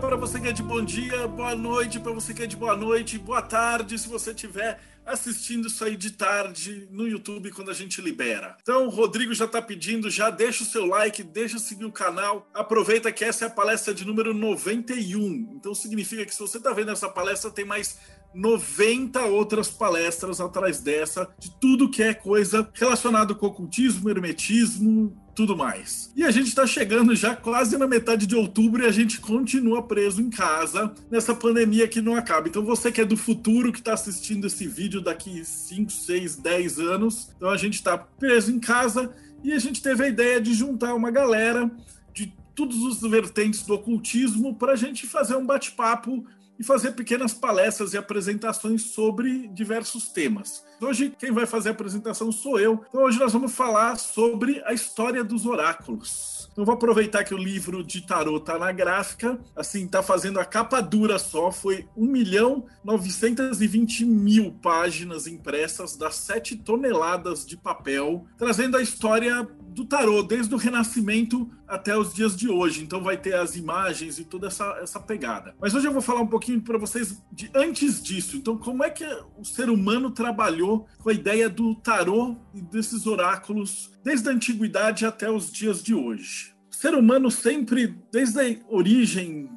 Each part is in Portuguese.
para você que é de bom dia, boa noite para você que é de boa noite, boa tarde se você estiver assistindo isso aí de tarde no YouTube quando a gente libera. Então, o Rodrigo já está pedindo, já deixa o seu like, deixa seguir o canal. Aproveita que essa é a palestra de número 91. Então, significa que se você está vendo essa palestra, tem mais 90 outras palestras atrás dessa, de tudo que é coisa relacionada com ocultismo, hermetismo, tudo mais. E a gente está chegando já quase na metade de outubro e a gente continua preso em casa nessa pandemia que não acaba. Então você que é do futuro, que está assistindo esse vídeo daqui 5, 6, 10 anos, então a gente está preso em casa e a gente teve a ideia de juntar uma galera de todos os vertentes do ocultismo para a gente fazer um bate-papo e fazer pequenas palestras e apresentações sobre diversos temas. Hoje, quem vai fazer a apresentação sou eu. Então, hoje nós vamos falar sobre a história dos oráculos. Então, vou aproveitar que o livro de tarot está na gráfica, assim, está fazendo a capa dura só, foi 1 milhão 920 mil páginas impressas das 7 toneladas de papel, trazendo a história do tarô, desde o Renascimento até os dias de hoje. Então vai ter as imagens e toda essa, essa pegada. Mas hoje eu vou falar um pouquinho para vocês de antes disso. Então, como é que o ser humano trabalhou com a ideia do tarô e desses oráculos desde a antiguidade até os dias de hoje? O ser humano sempre, desde a origem,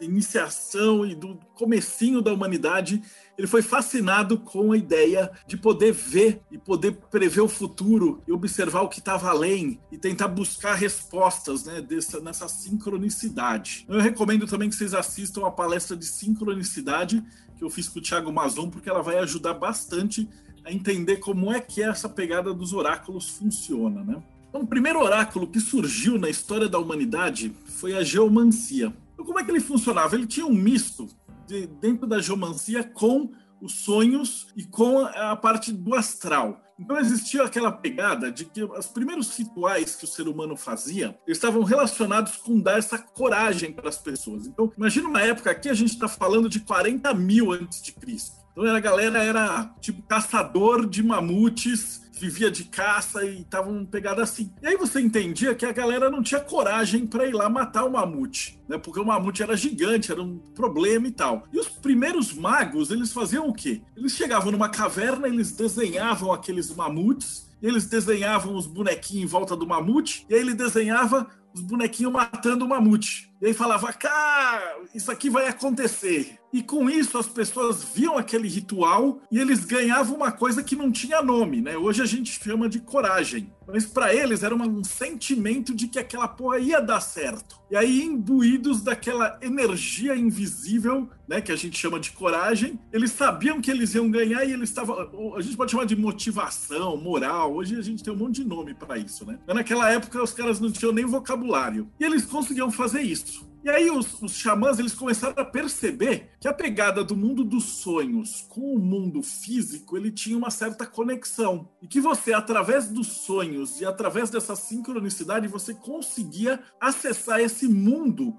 iniciação e do comecinho da humanidade, ele foi fascinado com a ideia de poder ver e poder prever o futuro e observar o que estava além e tentar buscar respostas né, dessa, nessa sincronicidade. Eu recomendo também que vocês assistam a palestra de sincronicidade que eu fiz com o Thiago Mazon, porque ela vai ajudar bastante a entender como é que essa pegada dos oráculos funciona. Né? Então, o primeiro oráculo que surgiu na história da humanidade foi a geomancia. Então, como é que ele funcionava? Ele tinha um misto de, dentro da geomancia com os sonhos e com a parte do astral. Então existia aquela pegada de que os primeiros rituais que o ser humano fazia estavam relacionados com dar essa coragem para as pessoas. Então imagina uma época aqui a gente está falando de 40 mil antes de Cristo. Então a galera era tipo caçador de mamutes vivia de caça e estavam pegada assim. E aí você entendia que a galera não tinha coragem para ir lá matar o mamute, né? Porque o mamute era gigante, era um problema e tal. E os primeiros magos, eles faziam o quê? Eles chegavam numa caverna, eles desenhavam aqueles mamutes, eles desenhavam os bonequinhos em volta do mamute, e aí ele desenhava os bonequinhos matando o mamute. E aí falava, cara, isso aqui vai acontecer. E com isso as pessoas viam aquele ritual e eles ganhavam uma coisa que não tinha nome, né? Hoje a gente chama de coragem. Mas para eles era um sentimento de que aquela porra ia dar certo. E aí, imbuídos daquela energia invisível, né, que a gente chama de coragem, eles sabiam que eles iam ganhar e eles estavam. A gente pode chamar de motivação, moral. Hoje a gente tem um monte de nome para isso, né? Mas naquela época os caras não tinham nem vocabulário. E eles conseguiam fazer isso. E aí os, os xamãs eles começaram a perceber que a pegada do mundo dos sonhos com o mundo físico ele tinha uma certa conexão e que você através dos sonhos e através dessa sincronicidade você conseguia acessar esse mundo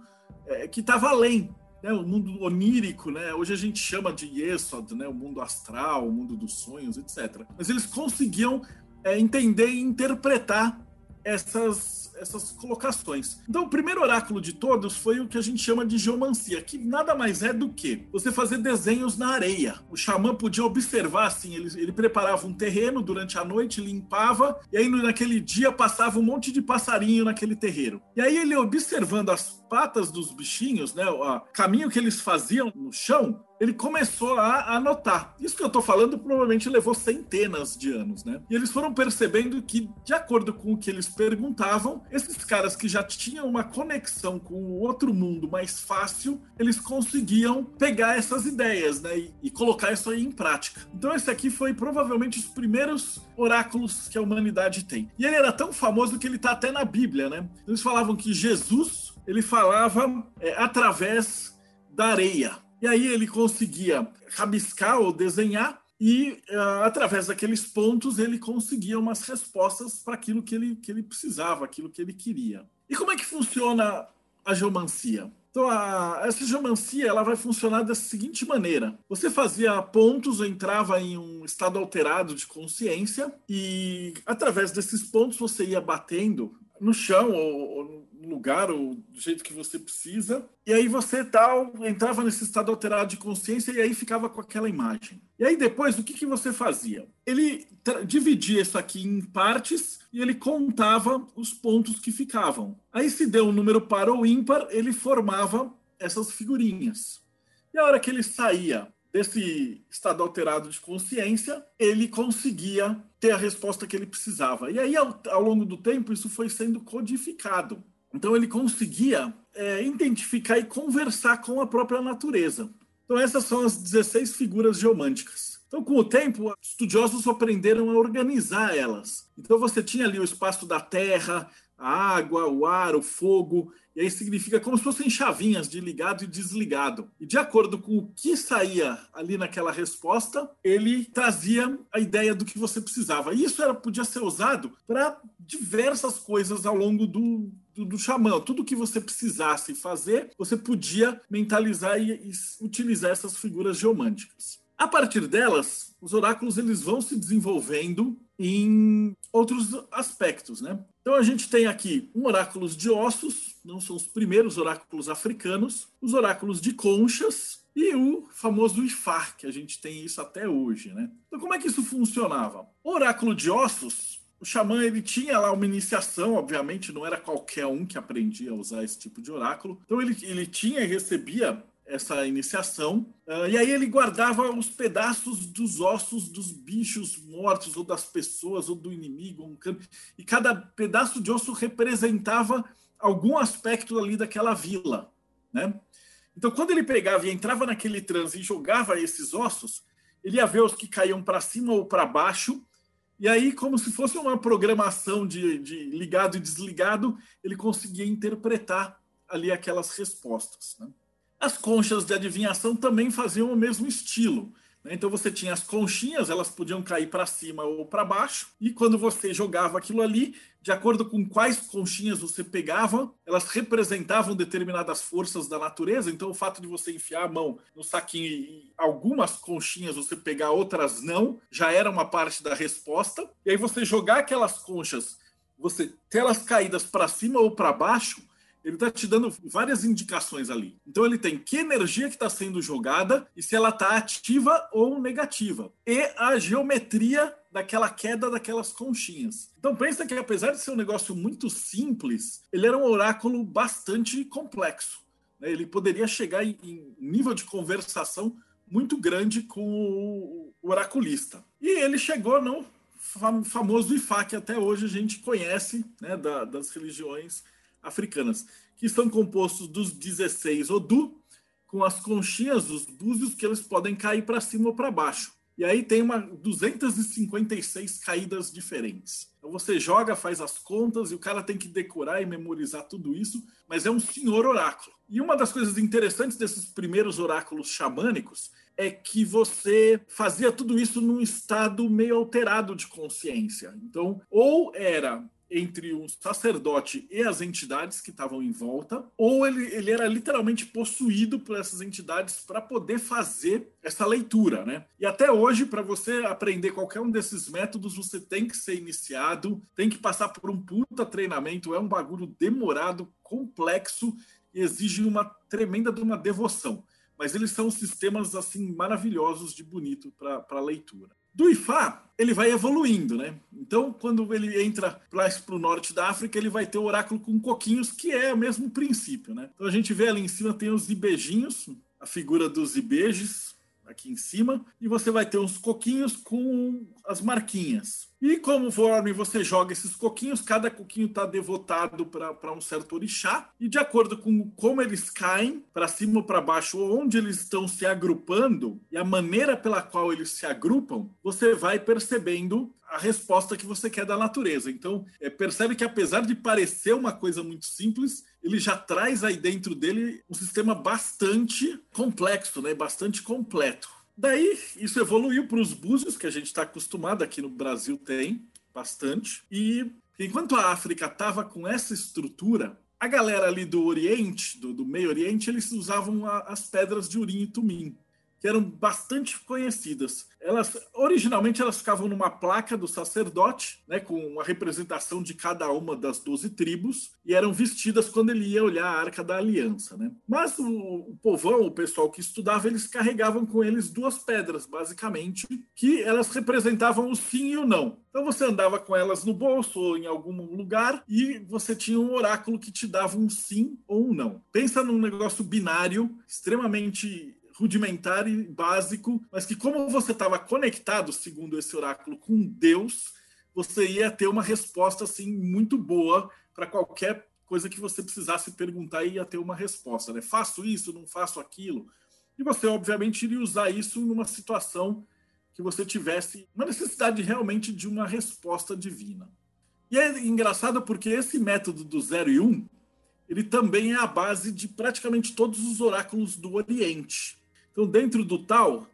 é, que estava além né, o mundo onírico, né? Hoje a gente chama de Yesod, né? O mundo astral, o mundo dos sonhos, etc. Mas eles conseguiam é, entender e interpretar essas essas colocações. Então, o primeiro oráculo de todos foi o que a gente chama de geomancia, que nada mais é do que você fazer desenhos na areia. O xamã podia observar assim, ele, ele preparava um terreno durante a noite, limpava, e aí naquele dia passava um monte de passarinho naquele terreiro. E aí ele observando as patas dos bichinhos, né, o caminho que eles faziam no chão, ele começou a anotar. Isso que eu estou falando provavelmente levou centenas de anos, né? E eles foram percebendo que, de acordo com o que eles perguntavam, esses caras que já tinham uma conexão com o outro mundo mais fácil, eles conseguiam pegar essas ideias, né? E, e colocar isso aí em prática. Então, esse aqui foi provavelmente os primeiros oráculos que a humanidade tem. E ele era tão famoso que ele está até na Bíblia, né? Eles falavam que Jesus ele falava é, através da areia. E aí ele conseguia rabiscar ou desenhar, e uh, através daqueles pontos ele conseguia umas respostas para aquilo que ele, que ele precisava, aquilo que ele queria. E como é que funciona a geomancia? Então, a, essa geomancia ela vai funcionar da seguinte maneira: você fazia pontos, entrava em um estado alterado de consciência, e através desses pontos você ia batendo no chão ou, ou lugar ou do jeito que você precisa. E aí você tal entrava nesse estado alterado de consciência e aí ficava com aquela imagem. E aí depois o que, que você fazia? Ele dividia isso aqui em partes e ele contava os pontos que ficavam. Aí se deu um número par ou ímpar, ele formava essas figurinhas. E a hora que ele saía desse estado alterado de consciência, ele conseguia ter a resposta que ele precisava. E aí, ao, ao longo do tempo, isso foi sendo codificado. Então, ele conseguia é, identificar e conversar com a própria natureza. Então, essas são as 16 figuras geomânticas. Então, com o tempo, estudiosos aprenderam a organizar elas. Então, você tinha ali o espaço da terra, a água, o ar, o fogo, e aí significa como se fossem chavinhas de ligado e desligado. E de acordo com o que saía ali naquela resposta, ele trazia a ideia do que você precisava. E isso era, podia ser usado para diversas coisas ao longo do, do, xamã. Tudo que você precisasse fazer, você podia mentalizar e, e utilizar essas figuras geomânticas. A partir delas, os oráculos eles vão se desenvolvendo em outros aspectos, né? Então a gente tem aqui um oráculos de ossos, não são os primeiros oráculos africanos, os oráculos de conchas e o famoso Ifá, que a gente tem isso até hoje, né? Então como é que isso funcionava? O oráculo de ossos, o xamã ele tinha lá uma iniciação, obviamente não era qualquer um que aprendia a usar esse tipo de oráculo. Então ele, ele tinha e recebia essa iniciação. Uh, e aí ele guardava os pedaços dos ossos dos bichos mortos, ou das pessoas, ou do inimigo. Um. E cada pedaço de osso representava algum aspecto ali daquela vila. Né? Então, quando ele pegava e entrava naquele transe e jogava esses ossos, ele ia ver os que caíam para cima ou para baixo. E aí, como se fosse uma programação de, de ligado e desligado, ele conseguia interpretar ali aquelas respostas. Né? As conchas de adivinhação também faziam o mesmo estilo. Né? Então você tinha as conchinhas, elas podiam cair para cima ou para baixo, e quando você jogava aquilo ali, de acordo com quais conchinhas você pegava, elas representavam determinadas forças da natureza. Então o fato de você enfiar a mão no saquinho e algumas conchinhas você pegar, outras não, já era uma parte da resposta. E aí você jogar aquelas conchas, você ter elas caídas para cima ou para baixo, ele está te dando várias indicações ali. Então ele tem que energia que está sendo jogada e se ela está ativa ou negativa. E a geometria daquela queda daquelas conchinhas. Então pensa que apesar de ser um negócio muito simples, ele era um oráculo bastante complexo. Né? Ele poderia chegar em, nível de conversação muito grande com o oraculista. E ele chegou no famoso Ifá, que até hoje a gente conhece né, da, das religiões africanas, que são compostos dos 16 Odu, com as conchinhas, os búzios, que eles podem cair para cima ou para baixo. E aí tem uma 256 caídas diferentes. Então você joga, faz as contas e o cara tem que decorar e memorizar tudo isso, mas é um senhor oráculo. E uma das coisas interessantes desses primeiros oráculos xamânicos é que você fazia tudo isso num estado meio alterado de consciência. Então, ou era entre o sacerdote e as entidades que estavam em volta, ou ele, ele era literalmente possuído por essas entidades para poder fazer essa leitura, né? E até hoje, para você aprender qualquer um desses métodos, você tem que ser iniciado, tem que passar por um puta treinamento, é um bagulho demorado, complexo e exige uma tremenda de uma devoção. Mas eles são sistemas assim maravilhosos de bonito para leitura. Do Ifá, ele vai evoluindo, né? Então, quando ele entra para o norte da África, ele vai ter o oráculo com coquinhos, que é o mesmo princípio, né? Então, a gente vê ali em cima tem os ibejinhos, a figura dos ibejes, aqui em cima, e você vai ter uns coquinhos com as marquinhas. E conforme você joga esses coquinhos, cada coquinho está devotado para um certo orixá, e de acordo com como eles caem, para cima ou para baixo, ou onde eles estão se agrupando, e a maneira pela qual eles se agrupam, você vai percebendo a resposta que você quer da natureza. Então, é, percebe que apesar de parecer uma coisa muito simples, ele já traz aí dentro dele um sistema bastante complexo, né? bastante completo. Daí, isso evoluiu para os búzios, que a gente está acostumado aqui no Brasil, tem bastante. E enquanto a África estava com essa estrutura, a galera ali do Oriente, do, do Meio Oriente, eles usavam a, as pedras de Urim e Tumim que eram bastante conhecidas. Elas originalmente elas ficavam numa placa do sacerdote, né, com a representação de cada uma das doze tribos e eram vestidas quando ele ia olhar a Arca da Aliança, né? Mas o, o povão, o pessoal que estudava, eles carregavam com eles duas pedras, basicamente, que elas representavam o sim e o não. Então você andava com elas no bolso ou em algum lugar e você tinha um oráculo que te dava um sim ou um não. Pensa num negócio binário extremamente rudimentar e básico, mas que como você estava conectado, segundo esse oráculo, com Deus, você ia ter uma resposta assim muito boa para qualquer coisa que você precisasse perguntar e ia ter uma resposta, né? Faço isso, não faço aquilo. E você obviamente iria usar isso numa situação que você tivesse uma necessidade realmente de uma resposta divina. E é engraçado porque esse método do 0 e 1, um, ele também é a base de praticamente todos os oráculos do Oriente. Então, dentro do tal,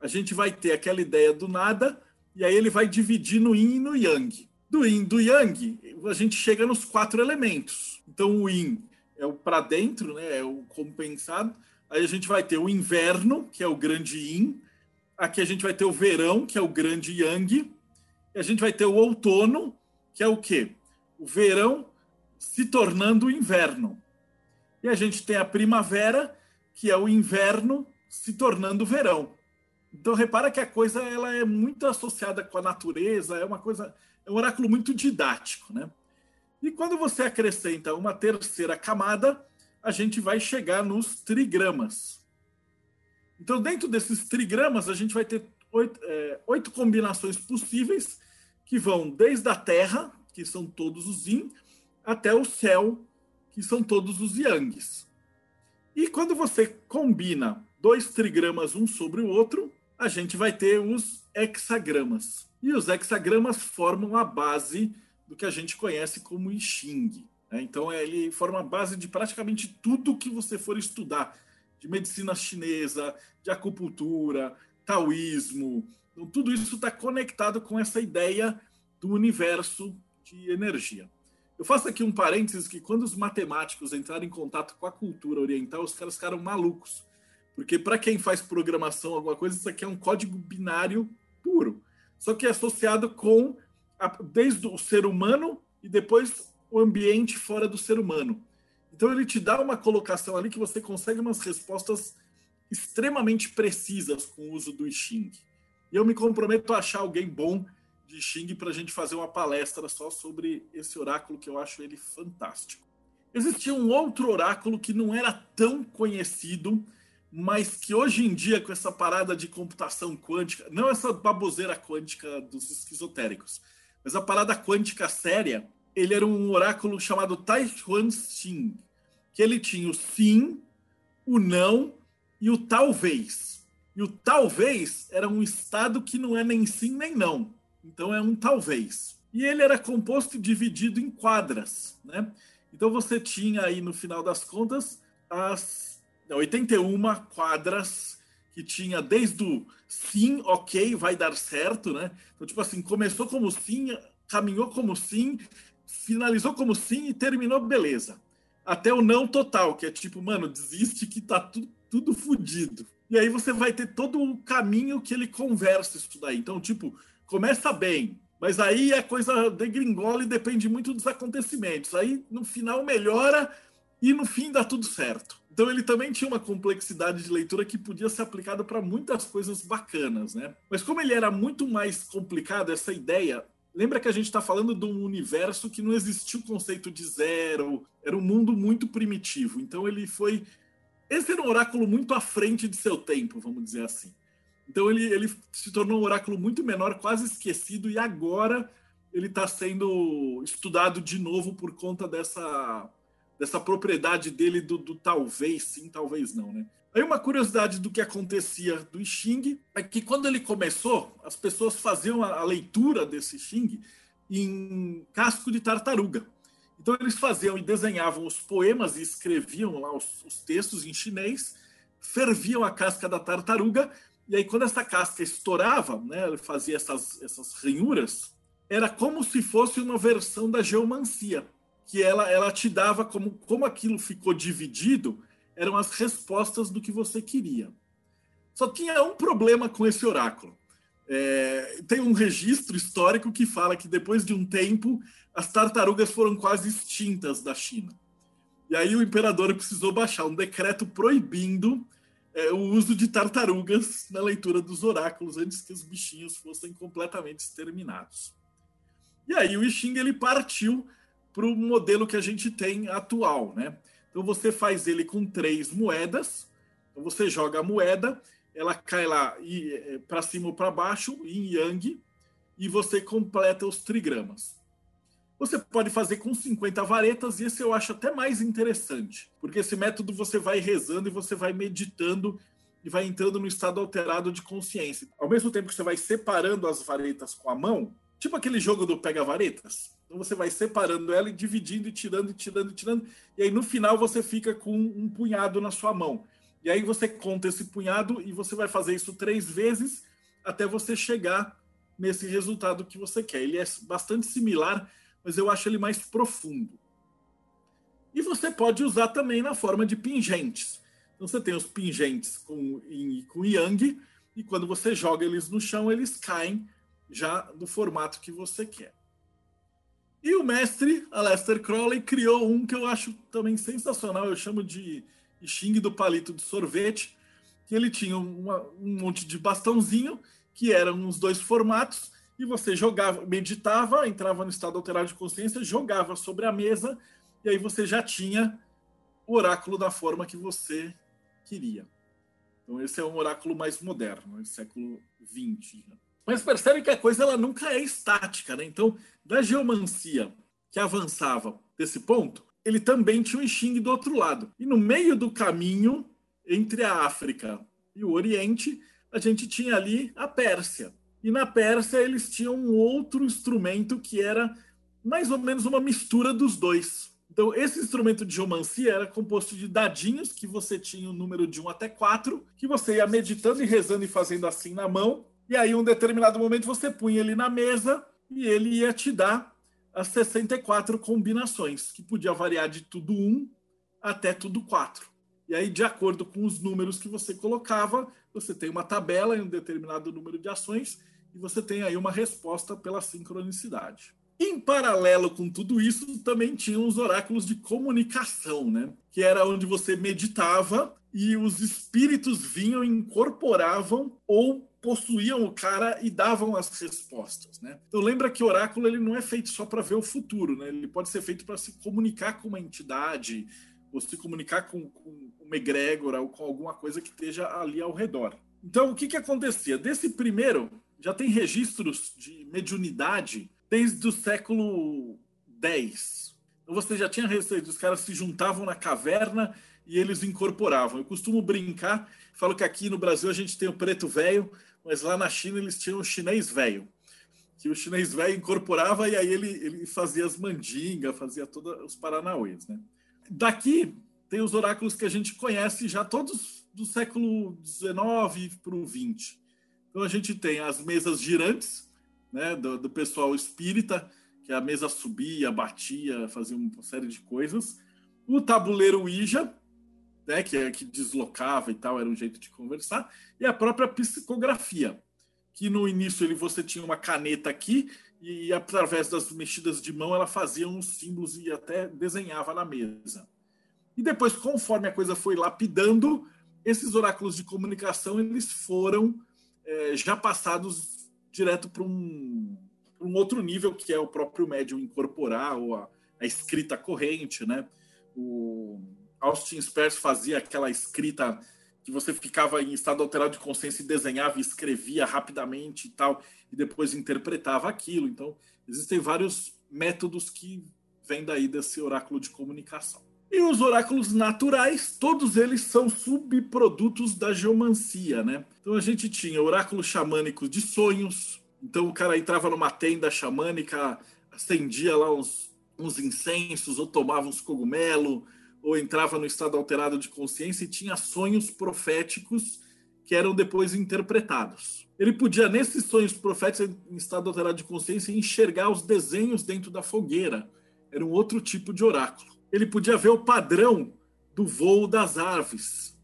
a gente vai ter aquela ideia do nada, e aí ele vai dividir no yin e no yang. Do yin do yang, a gente chega nos quatro elementos. Então, o yin é o para dentro, né, é o compensado. Aí a gente vai ter o inverno, que é o grande yin. Aqui a gente vai ter o verão, que é o grande yang. E a gente vai ter o outono, que é o quê? O verão se tornando o inverno. E a gente tem a primavera, que é o inverno se tornando verão. Então repara que a coisa ela é muito associada com a natureza, é uma coisa, é um oráculo muito didático, né? E quando você acrescenta uma terceira camada, a gente vai chegar nos trigramas. Então, dentro desses trigramas, a gente vai ter oito, é, oito combinações possíveis, que vão desde a Terra, que são todos os Yin, até o céu, que são todos os Yangs. E quando você combina dois trigramas um sobre o outro, a gente vai ter os hexagramas. E os hexagramas formam a base do que a gente conhece como I Ching. Né? Então, ele forma a base de praticamente tudo que você for estudar, de medicina chinesa, de acupuntura, taoísmo. Então, tudo isso está conectado com essa ideia do universo de energia. Eu faço aqui um parênteses que quando os matemáticos entraram em contato com a cultura oriental, os caras ficaram malucos porque para quem faz programação, alguma coisa, isso aqui é um código binário puro. Só que é associado com a, desde o ser humano e depois o ambiente fora do ser humano. Então ele te dá uma colocação ali que você consegue umas respostas extremamente precisas com o uso do Xing. E eu me comprometo a achar alguém bom de Xing para a gente fazer uma palestra só sobre esse oráculo que eu acho ele fantástico. Existia um outro oráculo que não era tão conhecido, mas que hoje em dia, com essa parada de computação quântica, não essa baboseira quântica dos esquizotéricos, mas a parada quântica séria, ele era um oráculo chamado Tai Chuan Xing, que ele tinha o sim, o não e o talvez. E o talvez era um estado que não é nem sim nem não. Então é um talvez. E ele era composto e dividido em quadras, né? Então você tinha aí no final das contas as 81 quadras que tinha desde o sim, ok, vai dar certo, né? Então, tipo assim, começou como sim, caminhou como sim, finalizou como sim e terminou beleza. Até o não total, que é tipo, mano, desiste que tá tudo, tudo fodido. E aí você vai ter todo o caminho que ele conversa isso daí. Então, tipo, começa bem, mas aí a coisa degringola e depende muito dos acontecimentos. Aí no final melhora e no fim dá tudo certo. Então ele também tinha uma complexidade de leitura que podia ser aplicada para muitas coisas bacanas, né? Mas como ele era muito mais complicado, essa ideia. Lembra que a gente está falando de um universo que não existia o conceito de zero, era um mundo muito primitivo. Então ele foi. Esse era um oráculo muito à frente de seu tempo, vamos dizer assim. Então ele, ele se tornou um oráculo muito menor, quase esquecido, e agora ele está sendo estudado de novo por conta dessa dessa propriedade dele do, do, talvez sim, talvez não, né? Aí uma curiosidade do que acontecia do Xing é que quando ele começou, as pessoas faziam a, a leitura desse Xing em casco de tartaruga. Então eles faziam e desenhavam os poemas e escreviam lá os, os textos em chinês, ferviam a casca da tartaruga E aí, quando essa casca estourava, né, ele fazia essas, essas ranhuras, era como se fosse uma versão da geomancia, que ela, ela te dava, como, como aquilo ficou dividido, eram as respostas do que você queria. Só tinha um problema com esse oráculo. É, tem um registro histórico que fala que depois de um tempo as tartarugas foram quase extintas da China. E aí o imperador precisou baixar um decreto proibindo é, o uso de tartarugas na leitura dos oráculos antes que os bichinhos fossem completamente exterminados. E aí o I Ching ele partiu para o modelo que a gente tem atual, né? Então você faz ele com três moedas. Então você joga a moeda, ela cai lá é, para cima ou para baixo em yang e você completa os trigramas. Você pode fazer com 50 varetas, e esse eu acho até mais interessante, porque esse método você vai rezando e você vai meditando e vai entrando no estado alterado de consciência. Ao mesmo tempo que você vai separando as varetas com a mão, tipo aquele jogo do pega-varetas. Então você vai separando ela e dividindo e tirando e tirando e tirando, e aí no final você fica com um punhado na sua mão. E aí você conta esse punhado e você vai fazer isso três vezes até você chegar nesse resultado que você quer. Ele é bastante similar mas eu acho ele mais profundo. E você pode usar também na forma de pingentes. Então você tem os pingentes com, com yang, e quando você joga eles no chão, eles caem já do formato que você quer. E o mestre, Aleister Crowley, criou um que eu acho também sensacional, eu chamo de Xing do palito de sorvete, que ele tinha uma, um monte de bastãozinho, que eram os dois formatos, e você jogava, meditava, entrava no estado alterado de consciência, jogava sobre a mesa, e aí você já tinha o oráculo da forma que você queria. Então esse é um oráculo mais moderno, é século XX. Né? Mas percebe que a coisa ela nunca é estática, né? Então, da geomancia que avançava desse ponto, ele também tinha o Xing do outro lado. E no meio do caminho entre a África e o Oriente, a gente tinha ali a Pérsia. E na Pérsia eles tinham um outro instrumento que era mais ou menos uma mistura dos dois. Então, esse instrumento de geomancia era composto de dadinhos, que você tinha o um número de 1 até 4, que você ia meditando e rezando e fazendo assim na mão. E aí, em um determinado momento, você punha ele na mesa e ele ia te dar as 64 combinações, que podia variar de tudo 1 até tudo 4. E aí, de acordo com os números que você colocava, você tem uma tabela em um determinado número de ações e você tem aí uma resposta pela sincronicidade. Em paralelo com tudo isso, também tinha os oráculos de comunicação, né? Que era onde você meditava e os espíritos vinham, incorporavam ou possuíam o cara e davam as respostas, né? Então lembra que o oráculo ele não é feito só para ver o futuro, né? Ele pode ser feito para se comunicar com uma entidade ou se comunicar com, com uma egrégora ou com alguma coisa que esteja ali ao redor. Então o que que acontecia? Desse primeiro já tem registros de mediunidade desde o século X. Então você já tinha recebido, os caras se juntavam na caverna e eles incorporavam. Eu costumo brincar, falo que aqui no Brasil a gente tem o preto velho, mas lá na China eles tinham o chinês velho. Que o chinês velho incorporava e aí ele, ele fazia as mandingas, fazia todos os paranauês. Né? Daqui tem os oráculos que a gente conhece já todos do século XIX para o XX. Então a gente tem as mesas girantes, né, do, do pessoal espírita, que a mesa subia, batia, fazia uma série de coisas. O tabuleiro Ouija, né, que, é, que deslocava e tal, era um jeito de conversar. E a própria psicografia, que no início ele, você tinha uma caneta aqui e através das mexidas de mão ela fazia uns símbolos e até desenhava na mesa. E depois, conforme a coisa foi lapidando, esses oráculos de comunicação eles foram é, já passados direto para um, um outro nível, que é o próprio médium incorporar ou a, a escrita corrente, né? O Austin Spurs fazia aquela escrita que você ficava em estado alterado de consciência e desenhava e escrevia rapidamente e tal, e depois interpretava aquilo. Então, existem vários métodos que vêm daí desse oráculo de comunicação. E os oráculos naturais, todos eles são subprodutos da geomancia, né? Então a gente tinha oráculo xamânico de sonhos. Então o cara entrava numa tenda xamânica, acendia lá uns, uns incensos, ou tomava uns cogumelos, ou entrava no estado alterado de consciência e tinha sonhos proféticos que eram depois interpretados. Ele podia, nesses sonhos proféticos em estado alterado de consciência, enxergar os desenhos dentro da fogueira. Era um outro tipo de oráculo. Ele podia ver o padrão do voo das aves.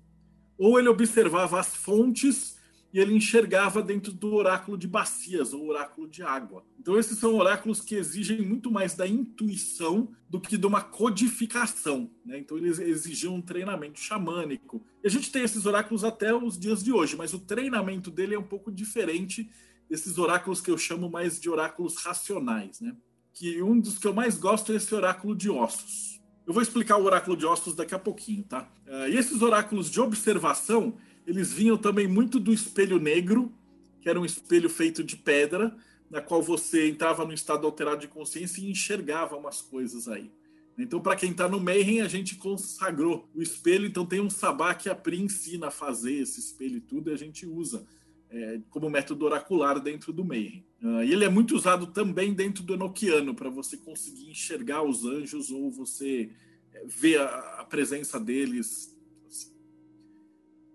Ou ele observava as fontes e ele enxergava dentro do oráculo de bacias ou oráculo de água. Então esses são oráculos que exigem muito mais da intuição do que de uma codificação. Né? Então eles exigiam um treinamento xamânico. E a gente tem esses oráculos até os dias de hoje, mas o treinamento dele é um pouco diferente desses oráculos que eu chamo mais de oráculos racionais. Né? Que um dos que eu mais gosto é esse oráculo de ossos. Eu vou explicar o oráculo de ossos daqui a pouquinho, tá? Uh, e esses oráculos de observação, eles vinham também muito do espelho negro, que era um espelho feito de pedra, na qual você entrava no estado alterado de consciência e enxergava umas coisas aí. Então, para quem está no Mayhem, a gente consagrou o espelho, então tem um sabá que a Pri ensina a fazer esse espelho e tudo, e a gente usa é, como método oracular dentro do Mayhem. Uh, e ele é muito usado também dentro do Enochiano, para você conseguir enxergar os anjos ou você é, ver a, a presença deles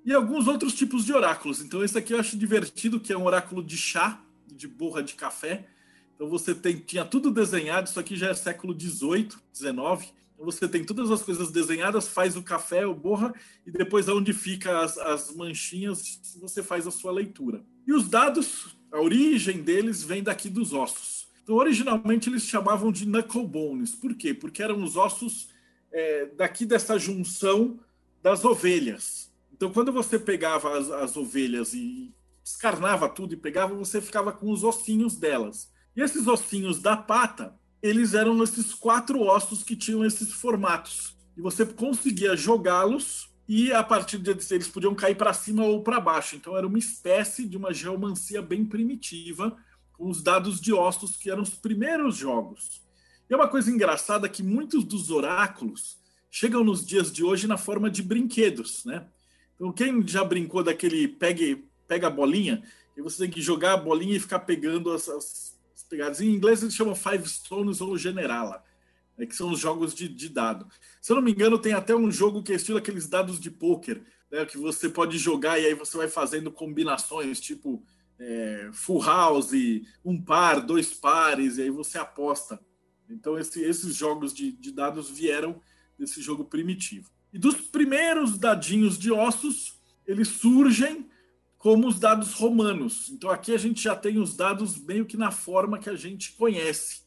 e alguns outros tipos de oráculos. Então, esse aqui eu acho divertido, que é um oráculo de chá, de borra de café. Então, você tem, tinha tudo desenhado, isso aqui já é século XVIII, XIX. Então, você tem todas as coisas desenhadas, faz o café, o borra, e depois onde fica as, as manchinhas, você faz a sua leitura. E os dados, a origem deles vem daqui dos ossos. Então, originalmente, eles chamavam de knuckle bones. Por quê? Porque eram os ossos é, daqui dessa junção das ovelhas. Então, quando você pegava as, as ovelhas e descarnava tudo e pegava, você ficava com os ossinhos delas. E esses ossinhos da pata, eles eram esses quatro ossos que tinham esses formatos. E você conseguia jogá-los e a partir de eles podiam cair para cima ou para baixo. Então era uma espécie de uma geomancia bem primitiva, com os dados de ossos que eram os primeiros jogos. E é uma coisa engraçada que muitos dos oráculos chegam nos dias de hoje na forma de brinquedos, né? Então, quem já brincou daquele pegue, pega a bolinha, e você tem que jogar a bolinha e ficar pegando as, as, as pegadas. Em inglês eles chamam Five Stones ou Generala, né, que são os jogos de, de, dado. Se eu não me engano, tem até um jogo que é estilo aqueles dados de pôquer, né, que você pode jogar e aí você vai fazendo combinações, tipo é, full house, um par, dois pares, e aí você aposta. Então, esse, esses jogos de, de dados vieram desse jogo primitivo. E dos primeiros dadinhos de ossos, eles surgem como os dados romanos. Então aqui a gente já tem os dados meio que na forma que a gente conhece.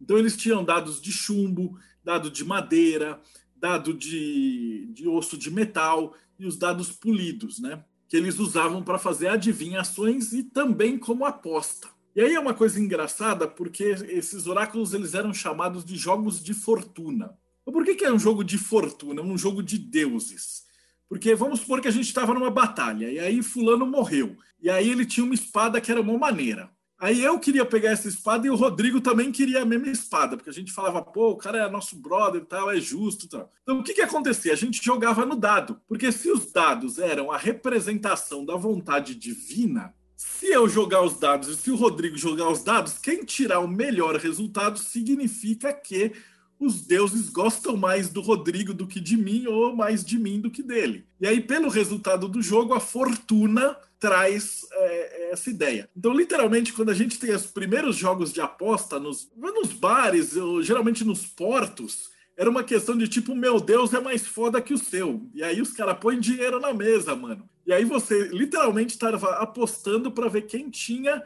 Então eles tinham dados de chumbo, dado de madeira, dado de, de osso de metal e os dados polidos, né? Que eles usavam para fazer adivinhações e também como aposta. E aí é uma coisa engraçada porque esses oráculos eles eram chamados de jogos de fortuna. Por que, que é um jogo de fortuna, um jogo de deuses? Porque vamos supor que a gente estava numa batalha e aí fulano morreu. E aí ele tinha uma espada que era uma maneira. Aí eu queria pegar essa espada e o Rodrigo também queria a mesma espada, porque a gente falava, pô, o cara é nosso brother e tal, é justo e tal. Então o que que acontecia? A gente jogava no dado, porque se os dados eram a representação da vontade divina, se eu jogar os dados e se o Rodrigo jogar os dados, quem tirar o melhor resultado significa que os deuses gostam mais do Rodrigo do que de mim, ou mais de mim do que dele. E aí, pelo resultado do jogo, a fortuna traz é, essa ideia. Então, literalmente, quando a gente tem os primeiros jogos de aposta nos, nos bares, ou geralmente nos portos, era uma questão de tipo, meu Deus é mais foda que o seu. E aí os caras põem dinheiro na mesa, mano. E aí você literalmente estava apostando para ver quem tinha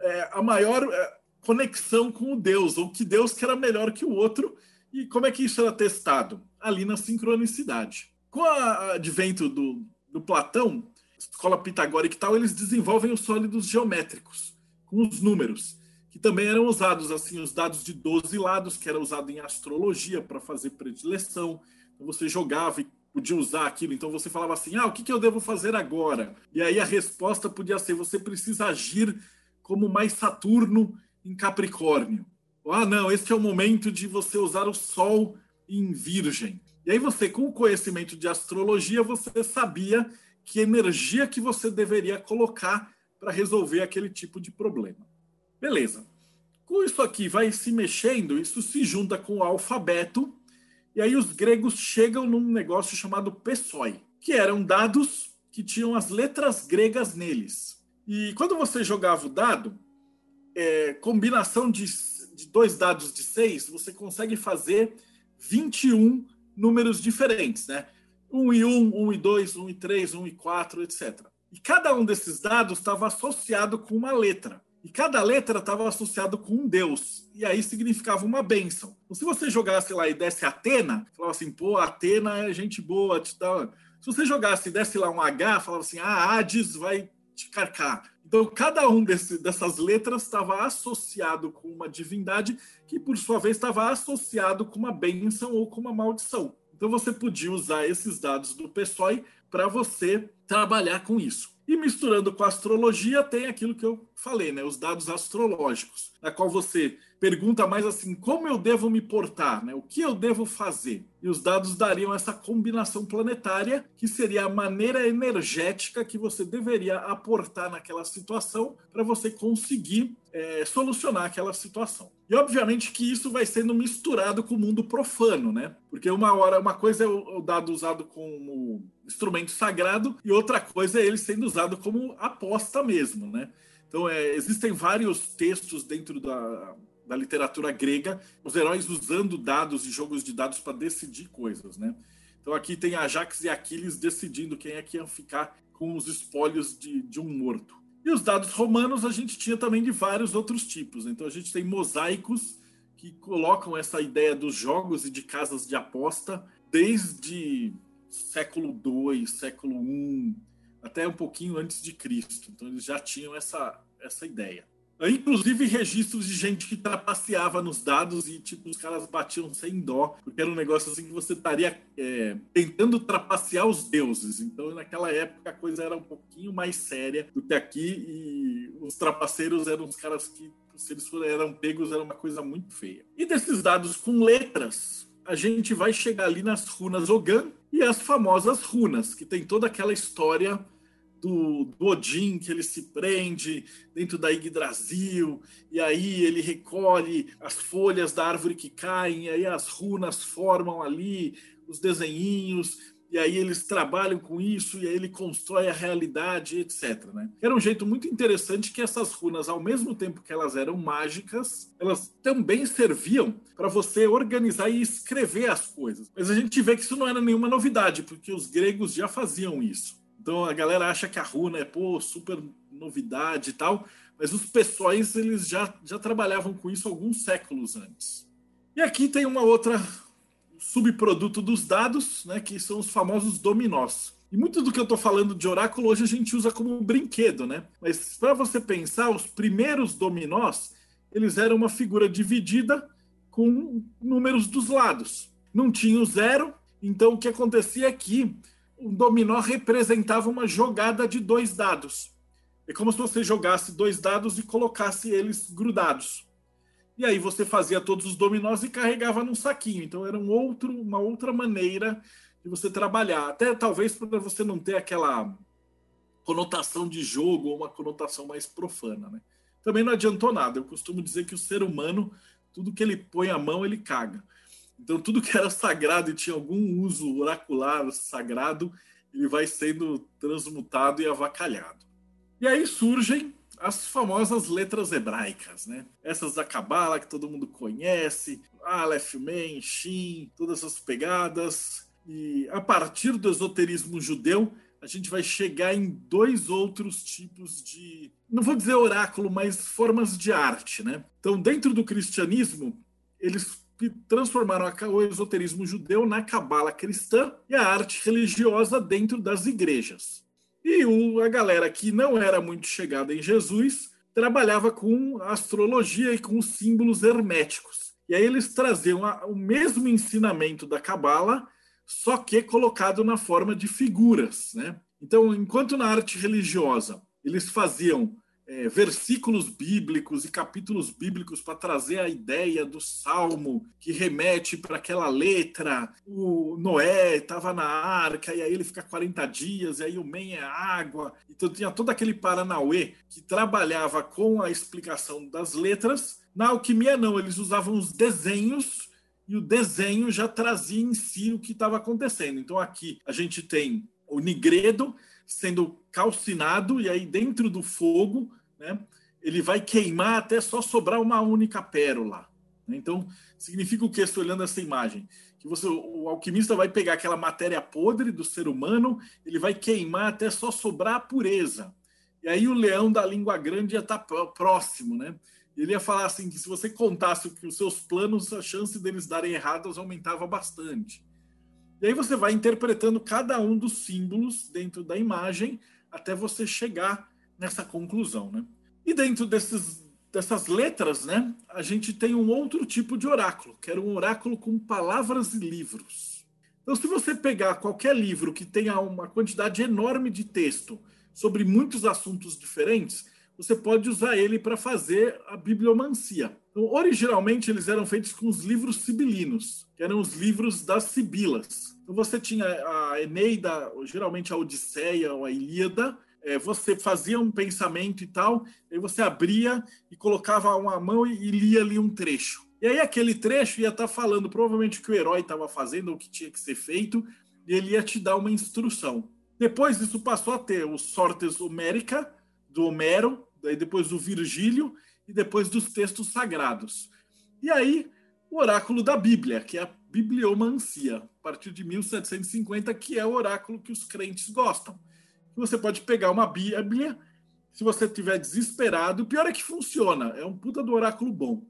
é, a maior é, conexão com o Deus, ou que Deus que era melhor que o outro. E como é que isso era testado? Ali na sincronicidade. Com o advento do, do Platão, escola pitagórica e tal, eles desenvolvem os sólidos geométricos, com os números, que também eram usados, assim, os dados de 12 lados, que era usado em astrologia para fazer predileção. Então você jogava e podia usar aquilo. Então você falava assim: ah, o que, que eu devo fazer agora? E aí a resposta podia ser: você precisa agir como mais Saturno em Capricórnio. Ah, não, esse é o momento de você usar o Sol em Virgem. E aí você, com o conhecimento de astrologia, você sabia que energia que você deveria colocar para resolver aquele tipo de problema. Beleza. Com isso aqui vai se mexendo, isso se junta com o alfabeto, e aí os gregos chegam num negócio chamado PSOE, que eram dados que tinham as letras gregas neles. E quando você jogava o dado, é, combinação de, de dois dados de seis, você consegue fazer 21 números diferentes, né? 1 e 1, 1 e 2, 1 e 3, 1 e 4, etc. E cada um desses dados estava associado com uma letra. E cada letra estava associado com um deus. E aí significava uma bênção. Então, se você jogasse lá e desse Atena, falava assim, pô, Atena é gente boa, te dá. Se você jogasse e desse lá um H, falava assim, ah, Hades vai te carcar. Então, cada um desse, dessas letras estava associado com uma divindade que, por sua vez, estava associado com uma bênção ou com uma maldição. Então, você podia usar esses dados do PSOE para você trabalhar com isso. E misturando com a astrologia, tem aquilo que eu falei, né? Os dados astrológicos, na qual você pergunta mais assim: como eu devo me portar, né? O que eu devo fazer? E os dados dariam essa combinação planetária, que seria a maneira energética que você deveria aportar naquela situação para você conseguir é, solucionar aquela situação. E obviamente que isso vai sendo misturado com o mundo profano, né? Porque uma hora uma coisa é o dado usado como instrumento sagrado e outra coisa é ele sendo usado como aposta mesmo, né? Então é, existem vários textos dentro da da literatura grega, os heróis usando dados e jogos de dados para decidir coisas, né? Então aqui tem Ajax e Aquiles decidindo quem é que ia ficar com os espólios de, de um morto. E os dados romanos a gente tinha também de vários outros tipos. Então a gente tem mosaicos que colocam essa ideia dos jogos e de casas de aposta desde século II, século I, até um pouquinho antes de Cristo. Então eles já tinham essa, essa ideia. Inclusive registros de gente que trapaceava nos dados e, tipo, os caras batiam sem dó, porque era um negócio assim que você estaria é, tentando trapacear os deuses. Então, naquela época, a coisa era um pouquinho mais séria do que aqui e os trapaceiros eram os caras que, se eles eram pegos, era uma coisa muito feia. E desses dados com letras, a gente vai chegar ali nas runas Ogan e as famosas runas, que tem toda aquela história do, do, Odin, que ele se prende dentro da Yggdrasil, e aí ele recolhe as folhas da árvore que caem, e aí as runas formam ali os desenhinhos, e aí eles trabalham com isso, e aí ele constrói a realidade, etc. Né? Era um jeito muito interessante que essas runas, ao mesmo tempo que elas eram mágicas, elas também serviam para você organizar e escrever as coisas. Mas a gente vê que isso não era nenhuma novidade, porque os gregos já faziam isso. Então a galera acha que a runa é pô, super novidade e tal, mas os pessoais eles já, já trabalhavam com isso alguns séculos antes. E aqui tem uma outra subproduto dos dados, né, que são os famosos dominós. E muito do que eu estou falando de oráculo hoje a gente usa como um brinquedo, né? Mas para você pensar, os primeiros dominós eles eram uma figura dividida com números dos lados. Não tinha o zero, então o que acontecia aqui é um dominó representava uma jogada de dois dados. É como se você jogasse dois dados e colocasse eles grudados. E aí você fazia todos os dominós e carregava num saquinho. Então era um outro, uma outra maneira de você trabalhar. Até talvez para você não ter aquela conotação de jogo ou uma conotação mais profana. Né? Também não adiantou nada. Eu costumo dizer que o ser humano, tudo que ele põe a mão, ele caga. Então, tudo que era sagrado e tinha algum uso oracular sagrado, ele vai sendo transmutado e avacalhado. E aí surgem as famosas letras hebraicas, né? Essas da Cabala que todo mundo conhece, Aleph, Men, Shin, todas essas pegadas. E a partir do esoterismo judeu, a gente vai chegar em dois outros tipos de, não vou dizer oráculo, mas formas de arte, né? Então, dentro do cristianismo, eles que transformaram o esoterismo judeu na cabala cristã e a arte religiosa dentro das igrejas. E a galera que não era muito chegada em Jesus trabalhava com astrologia e com símbolos herméticos. E aí eles traziam o mesmo ensinamento da cabala, só que colocado na forma de figuras. Né? Então, enquanto na arte religiosa eles faziam é, versículos bíblicos e capítulos bíblicos para trazer a ideia do salmo que remete para aquela letra. O Noé estava na arca e aí ele fica 40 dias, e aí o Men é água. Então tinha todo aquele Paranauê que trabalhava com a explicação das letras. Na alquimia, não, eles usavam os desenhos e o desenho já trazia em si o que estava acontecendo. Então aqui a gente tem o Nigredo, sendo calcinado, e aí dentro do fogo, né, ele vai queimar até só sobrar uma única pérola. Né? Então, significa o que estou olhando essa imagem? Que você, o alquimista vai pegar aquela matéria podre do ser humano, ele vai queimar até só sobrar a pureza. E aí o leão da língua grande ia estar tá próximo, né? Ele ia falar assim que se você contasse que os seus planos, a chance deles darem errados aumentava bastante. E aí você vai interpretando cada um dos símbolos dentro da imagem até você chegar nessa conclusão, né? E dentro desses, dessas letras, né, a gente tem um outro tipo de oráculo, que era um oráculo com palavras e livros. Então, se você pegar qualquer livro que tenha uma quantidade enorme de texto sobre muitos assuntos diferentes, você pode usar ele para fazer a bibliomancia. Então, originalmente, eles eram feitos com os livros sibilinos, que eram os livros das sibilas. Então, você tinha a Eneida, geralmente a Odisseia ou a Ilíada, é, você fazia um pensamento e tal, aí você abria e colocava uma mão e, lia ali um trecho. E aí aquele trecho ia estar tá falando provavelmente o que o herói estava fazendo ou o que tinha que ser feito, e ele ia te dar uma instrução. Depois isso passou a ter o Sortes Homérica, do Homero, daí depois do Virgílio e depois dos textos sagrados. E aí o oráculo da Bíblia, que é a bibliomancia, a partir de 1750, que é o oráculo que os crentes gostam. Você pode pegar uma Bíblia, se você estiver desesperado, o pior é que funciona, é um puta do oráculo bom.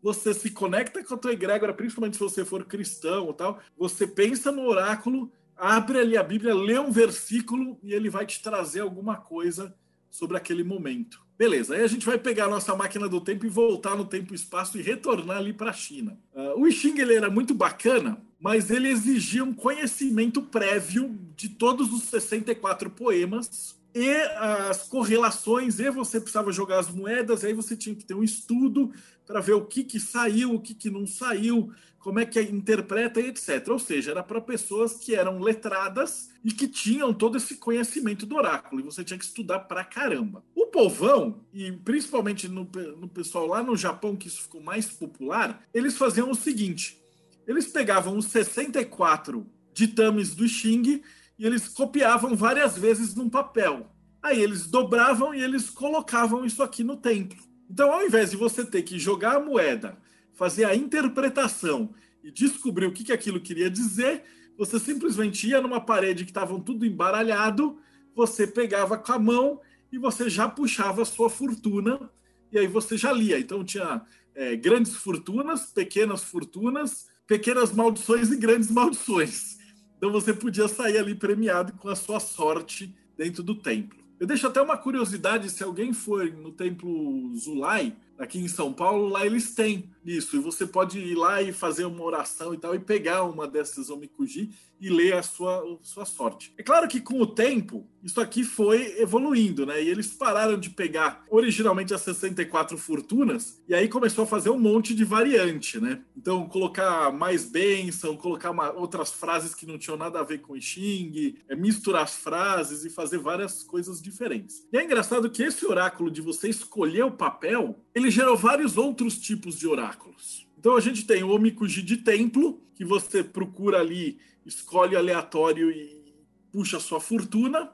Você se conecta com a tua egrégora, principalmente se você for cristão ou tal, você pensa no oráculo, abre ali a Bíblia, lê um versículo e ele vai te trazer alguma coisa sobre aquele momento. Beleza, aí a gente vai pegar a nossa máquina do tempo e voltar no tempo e espaço e retornar ali para a China. Uh, o I Ching ele era muito bacana, mas ele exigia um conhecimento prévio de todos os 64 poemas e as correlações, e você precisava jogar as moedas, aí você tinha que ter um estudo para ver o que, que saiu, o que, que não saiu, como é que interpreta e etc. Ou seja, era para pessoas que eram letradas e que tinham todo esse conhecimento do oráculo, e você tinha que estudar para caramba. O povão, e principalmente no, no pessoal lá no Japão, que isso ficou mais popular, eles faziam o seguinte: eles pegavam os 64 ditames do Xing e eles copiavam várias vezes num papel. Aí eles dobravam e eles colocavam isso aqui no templo. Então, ao invés de você ter que jogar a moeda, fazer a interpretação e descobrir o que, que aquilo queria dizer, você simplesmente ia numa parede que estavam tudo embaralhado, você pegava com a mão e você já puxava a sua fortuna e aí você já lia. Então tinha é, grandes fortunas, pequenas fortunas, pequenas maldições e grandes maldições. Então você podia sair ali premiado com a sua sorte dentro do templo. Eu deixo até uma curiosidade: se alguém for no templo Zulai, aqui em São Paulo, lá eles têm isso. E você pode ir lá e fazer uma oração e tal, e pegar uma dessas omikuji e ler a sua, a sua sorte. É claro que com o tempo, isso aqui foi evoluindo, né? E eles pararam de pegar originalmente as 64 fortunas, e aí começou a fazer um monte de variante, né? Então, colocar mais bênção, colocar uma, outras frases que não tinham nada a ver com o Xing, é, misturar as frases e fazer várias coisas diferentes. E é engraçado que esse oráculo de você escolher o papel, ele gerou vários outros tipos de oráculos. Então a gente tem o Omikuji de templo, que você procura ali, escolhe aleatório e puxa a sua fortuna,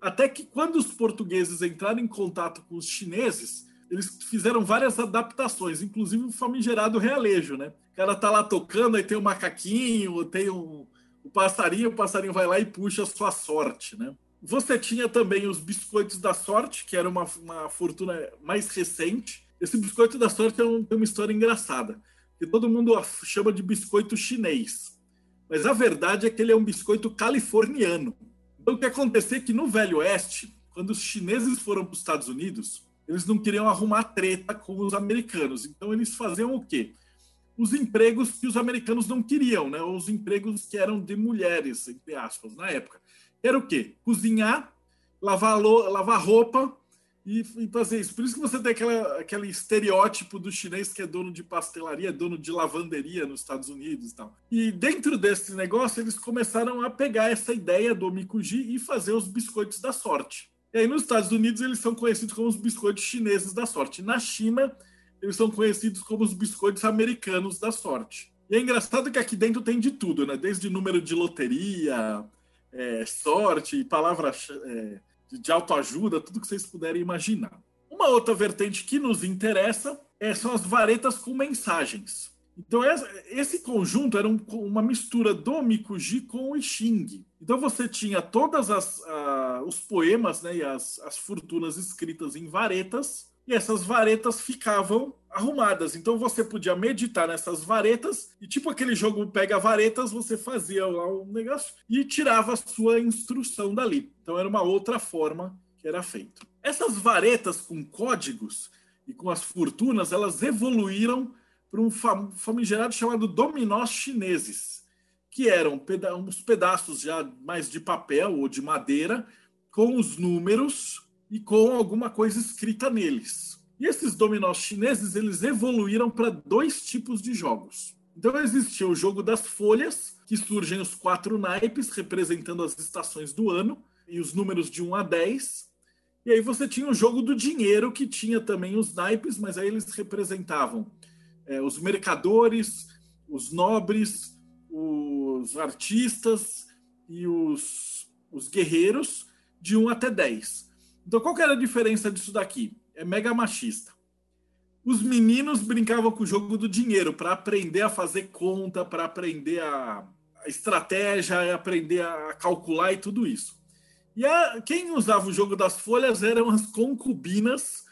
até que quando os portugueses entraram em contato com os chineses, eles fizeram várias adaptações, inclusive o famigerado realejo, né? O cara tá lá tocando, aí tem o um macaquinho, tem um, o passarinho, o passarinho vai lá e puxa a sua sorte, né? Você tinha também os biscoitos da sorte, que era uma, uma fortuna mais recente, esse biscoito da sorte é um, tem uma história engraçada, que todo mundo chama de biscoito chinês. Mas a verdade é que ele é um biscoito californiano. Então o que aconteceu é que no Velho Oeste, quando os chineses foram para os Estados Unidos, eles não queriam arrumar treta com os americanos. Então eles faziam o quê? Os empregos que os americanos não queriam, né? Os empregos que eram de mulheres, entre aspas, na época. Era o quê? Cozinhar, lavar, lavar roupa, e, e, fazer isso. Por isso que você tem aquela, aquele estereótipo do chinês que é dono de pastelaria, dono de lavanderia nos Estados Unidos e tal. E dentro desse negócio, eles começaram a pegar essa ideia do Mikuji e fazer os biscoitos da sorte. E aí nos Estados Unidos eles são conhecidos como os biscoitos chineses da sorte. Na China, eles são conhecidos como os biscoitos americanos da sorte. E é engraçado que aqui dentro tem de tudo, né? Desde número de loteria, é, sorte, palavras é, de autoajuda, tudo que vocês puderem imaginar. Uma outra vertente que nos interessa é, são as varetas com mensagens. Então, esse conjunto era um, uma mistura do Mikuji com o Xing. Então, você tinha todos os poemas né, e as, as fortunas escritas em varetas, e essas varetas ficavam arrumadas. Então, você podia meditar nessas varetas, e tipo aquele jogo pega varetas, você fazia lá um negócio e tirava a sua instrução dali. Então, era uma outra forma que era feito. Essas varetas com códigos e com as fortunas, elas evoluíram para um famigerado chamado dominós chineses, que eram peda uns pedaços já mais de papel ou de madeira, com os números e com alguma coisa escrita neles. E esses dominós chineses eles evoluíram para dois tipos de jogos. Então existia o jogo das folhas, que surgem os quatro naipes representando as estações do ano e os números de 1 a 10. E aí você tinha o jogo do dinheiro, que tinha também os naipes, mas aí eles representavam é, os mercadores, os nobres, os artistas e os, os guerreiros de 1 até 10. Então, qual que era a diferença disso daqui? É mega machista. Os meninos brincavam com o jogo do dinheiro para aprender a fazer conta, para aprender a, a estratégia, aprender a calcular e tudo isso. E a, quem usava o jogo das folhas eram as concubinas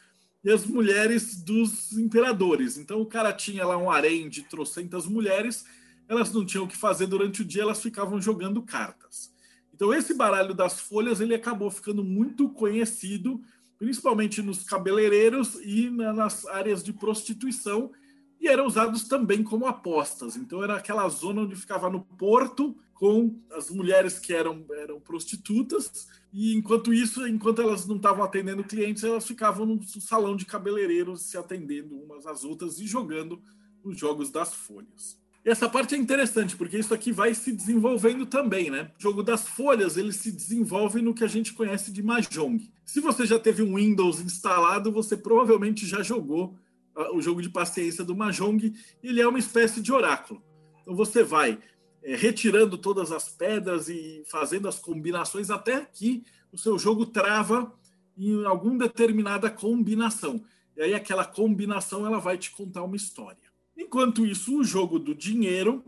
e as mulheres dos imperadores. Então o cara tinha lá um harém de trocentas mulheres, elas não tinham o que fazer durante o dia, elas ficavam jogando cartas. Então esse baralho das folhas ele acabou ficando muito conhecido, principalmente nos cabeleireiros e nas áreas de prostituição, e eram usados também como apostas. Então era aquela zona onde ficava no porto com as mulheres que eram, eram prostitutas, e enquanto isso, enquanto elas não estavam atendendo clientes, elas ficavam no salão de cabeleireiros se atendendo umas às outras e jogando os jogos das folhas. E essa parte é interessante, porque isso aqui vai se desenvolvendo também, né? O jogo das folhas, ele se desenvolve no que a gente conhece de Mahjong. Se você já teve um Windows instalado, você provavelmente já jogou ah, o jogo de paciência do Mahjong, ele é uma espécie de oráculo. Então você vai é, retirando todas as pedras e fazendo as combinações até que o seu jogo trava em alguma determinada combinação. E aí aquela combinação ela vai te contar uma história. Enquanto isso, o jogo do dinheiro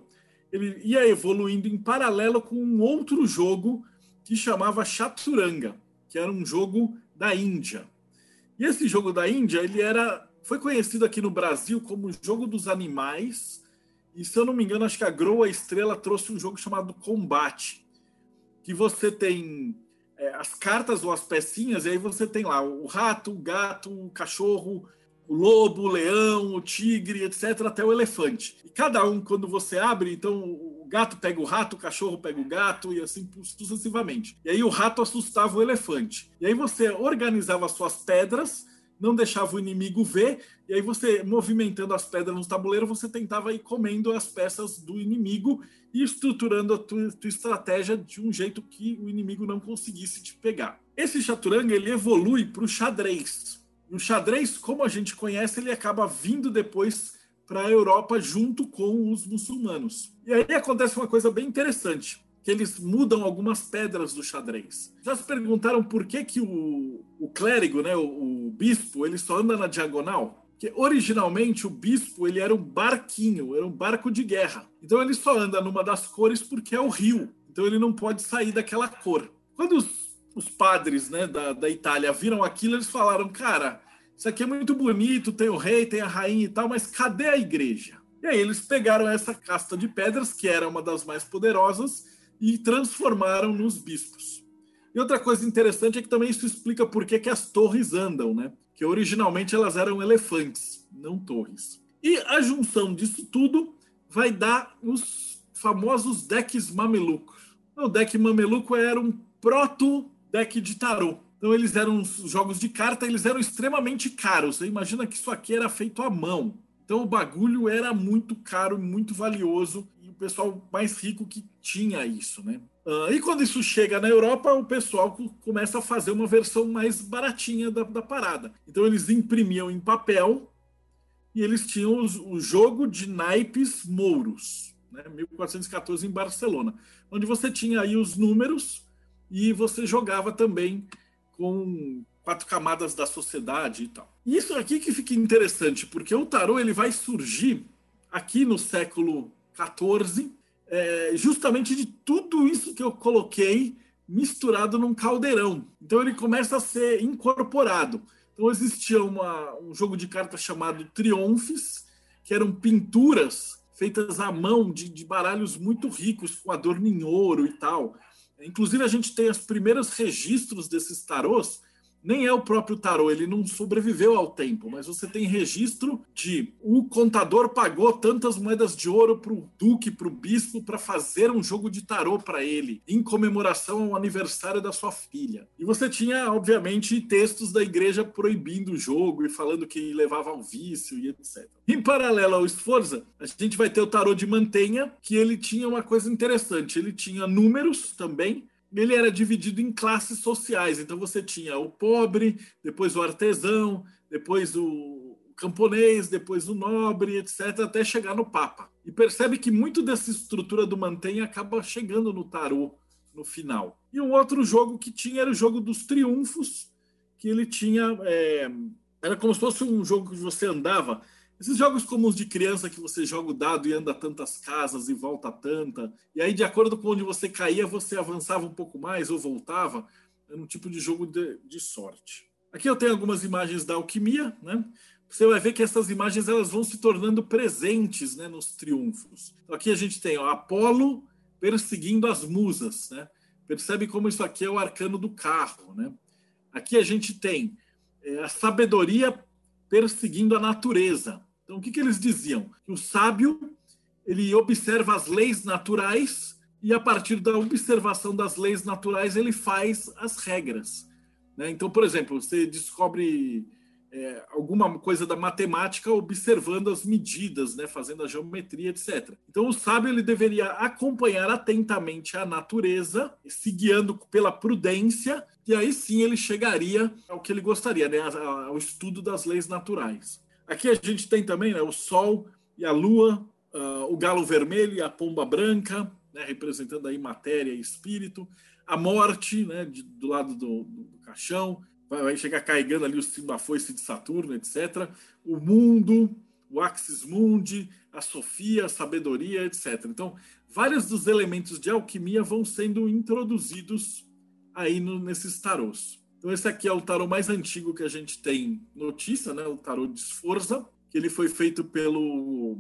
ele ia evoluindo em paralelo com um outro jogo que chamava Chaturanga, que era um jogo da Índia. E esse jogo da Índia ele era foi conhecido aqui no Brasil como jogo dos animais e se eu não me engano, acho que a Groa Estrela trouxe um jogo chamado Combate, que você tem é, as cartas ou as pecinhas, e aí você tem lá o rato, o gato, o cachorro, o lobo, o leão, o tigre, etc., até o elefante. E cada um, quando você abre, então o gato pega o rato, o cachorro pega o gato, e assim sucessivamente. E aí o rato assustava o elefante. E aí você organizava as suas pedras não deixava o inimigo ver, e aí você, movimentando as pedras no tabuleiro, você tentava ir comendo as peças do inimigo e estruturando a tua, tua estratégia de um jeito que o inimigo não conseguisse te pegar. Esse chaturanga, ele evolui para o xadrez. O xadrez, como a gente conhece, ele acaba vindo depois para a Europa junto com os muçulmanos. E aí acontece uma coisa bem interessante que eles mudam algumas pedras do xadrez. Já se perguntaram por que, que o, o clérigo, né, o, o bispo, ele só anda na diagonal? que originalmente o bispo ele era um barquinho, era um barco de guerra. Então ele só anda numa das cores porque é o rio. Então ele não pode sair daquela cor. Quando os, os padres né, da, da Itália viram aquilo, eles falaram: cara, isso aqui é muito bonito, tem o rei, tem a rainha e tal, mas cadê a igreja? E aí eles pegaram essa casta de pedras, que era uma das mais poderosas, e transformaram nos bispos. E outra coisa interessante é que também isso explica por que, que as torres andam, né? Que originalmente elas eram elefantes, não torres. E a junção disso tudo vai dar os famosos decks mamelucos. O deck mameluco era um proto-deck de tarô. Então eles eram jogos de carta, eles eram extremamente caros. Você imagina que isso aqui era feito à mão. Então o bagulho era muito caro, muito valioso pessoal mais rico que tinha isso, né? Uh, e quando isso chega na Europa, o pessoal começa a fazer uma versão mais baratinha da, da parada. Então eles imprimiam em papel e eles tinham os, o jogo de naipes mouros. né, 1414 em Barcelona, onde você tinha aí os números e você jogava também com quatro camadas da sociedade e tal. Isso aqui que fica interessante, porque o tarô ele vai surgir aqui no século 14, é, justamente de tudo isso que eu coloquei misturado num caldeirão. Então ele começa a ser incorporado. Então existia uma, um jogo de cartas chamado Triunfes, que eram pinturas feitas à mão de, de baralhos muito ricos, com adorno em ouro e tal. Inclusive a gente tem os primeiros registros desses tarôs nem é o próprio tarô, ele não sobreviveu ao tempo, mas você tem registro de o contador pagou tantas moedas de ouro para o duque, para o bispo, para fazer um jogo de tarô para ele, em comemoração ao aniversário da sua filha. E você tinha, obviamente, textos da igreja proibindo o jogo e falando que levava ao vício e etc. Em paralelo ao Sforza, a gente vai ter o tarô de Mantenha, que ele tinha uma coisa interessante, ele tinha números também, ele era dividido em classes sociais. Então você tinha o pobre, depois o artesão, depois o camponês, depois o nobre, etc., até chegar no Papa. E percebe que muito dessa estrutura do mantém acaba chegando no tarô no final. E um outro jogo que tinha era o jogo dos triunfos, que ele tinha. É, era como se fosse um jogo que você andava esses jogos comuns de criança que você joga o dado e anda tantas casas e volta tanta, e aí de acordo com onde você caía, você avançava um pouco mais ou voltava, era um tipo de jogo de, de sorte. Aqui eu tenho algumas imagens da alquimia, né? Você vai ver que essas imagens elas vão se tornando presentes, né, nos triunfos. Então, aqui a gente tem ó, Apolo perseguindo as musas, né? Percebe como isso aqui é o arcano do carro, né? Aqui a gente tem é, a sabedoria perseguindo a natureza. Então, o que, que eles diziam? Que o sábio ele observa as leis naturais e, a partir da observação das leis naturais, ele faz as regras. Né? Então, por exemplo, você descobre é, alguma coisa da matemática observando as medidas, né? fazendo a geometria, etc. Então, o sábio ele deveria acompanhar atentamente a natureza, se guiando pela prudência, e aí sim ele chegaria ao que ele gostaria, né? ao estudo das leis naturais. Aqui a gente tem também né, o Sol e a Lua, uh, o galo vermelho e a pomba branca, né, representando aí matéria e espírito, a morte né, de, do lado do, do, caixão, vai, vai, chegar carregando ali o símbolo da foice de Saturno, etc. O mundo, o Axis Mundi, a Sofia, a sabedoria, etc. Então, vários dos elementos de alquimia vão sendo introduzidos aí no, nesses tarôs. Então, esse aqui é o tarô mais antigo que a gente tem notícia, né? O tarô de Sforza, que ele foi feito pelo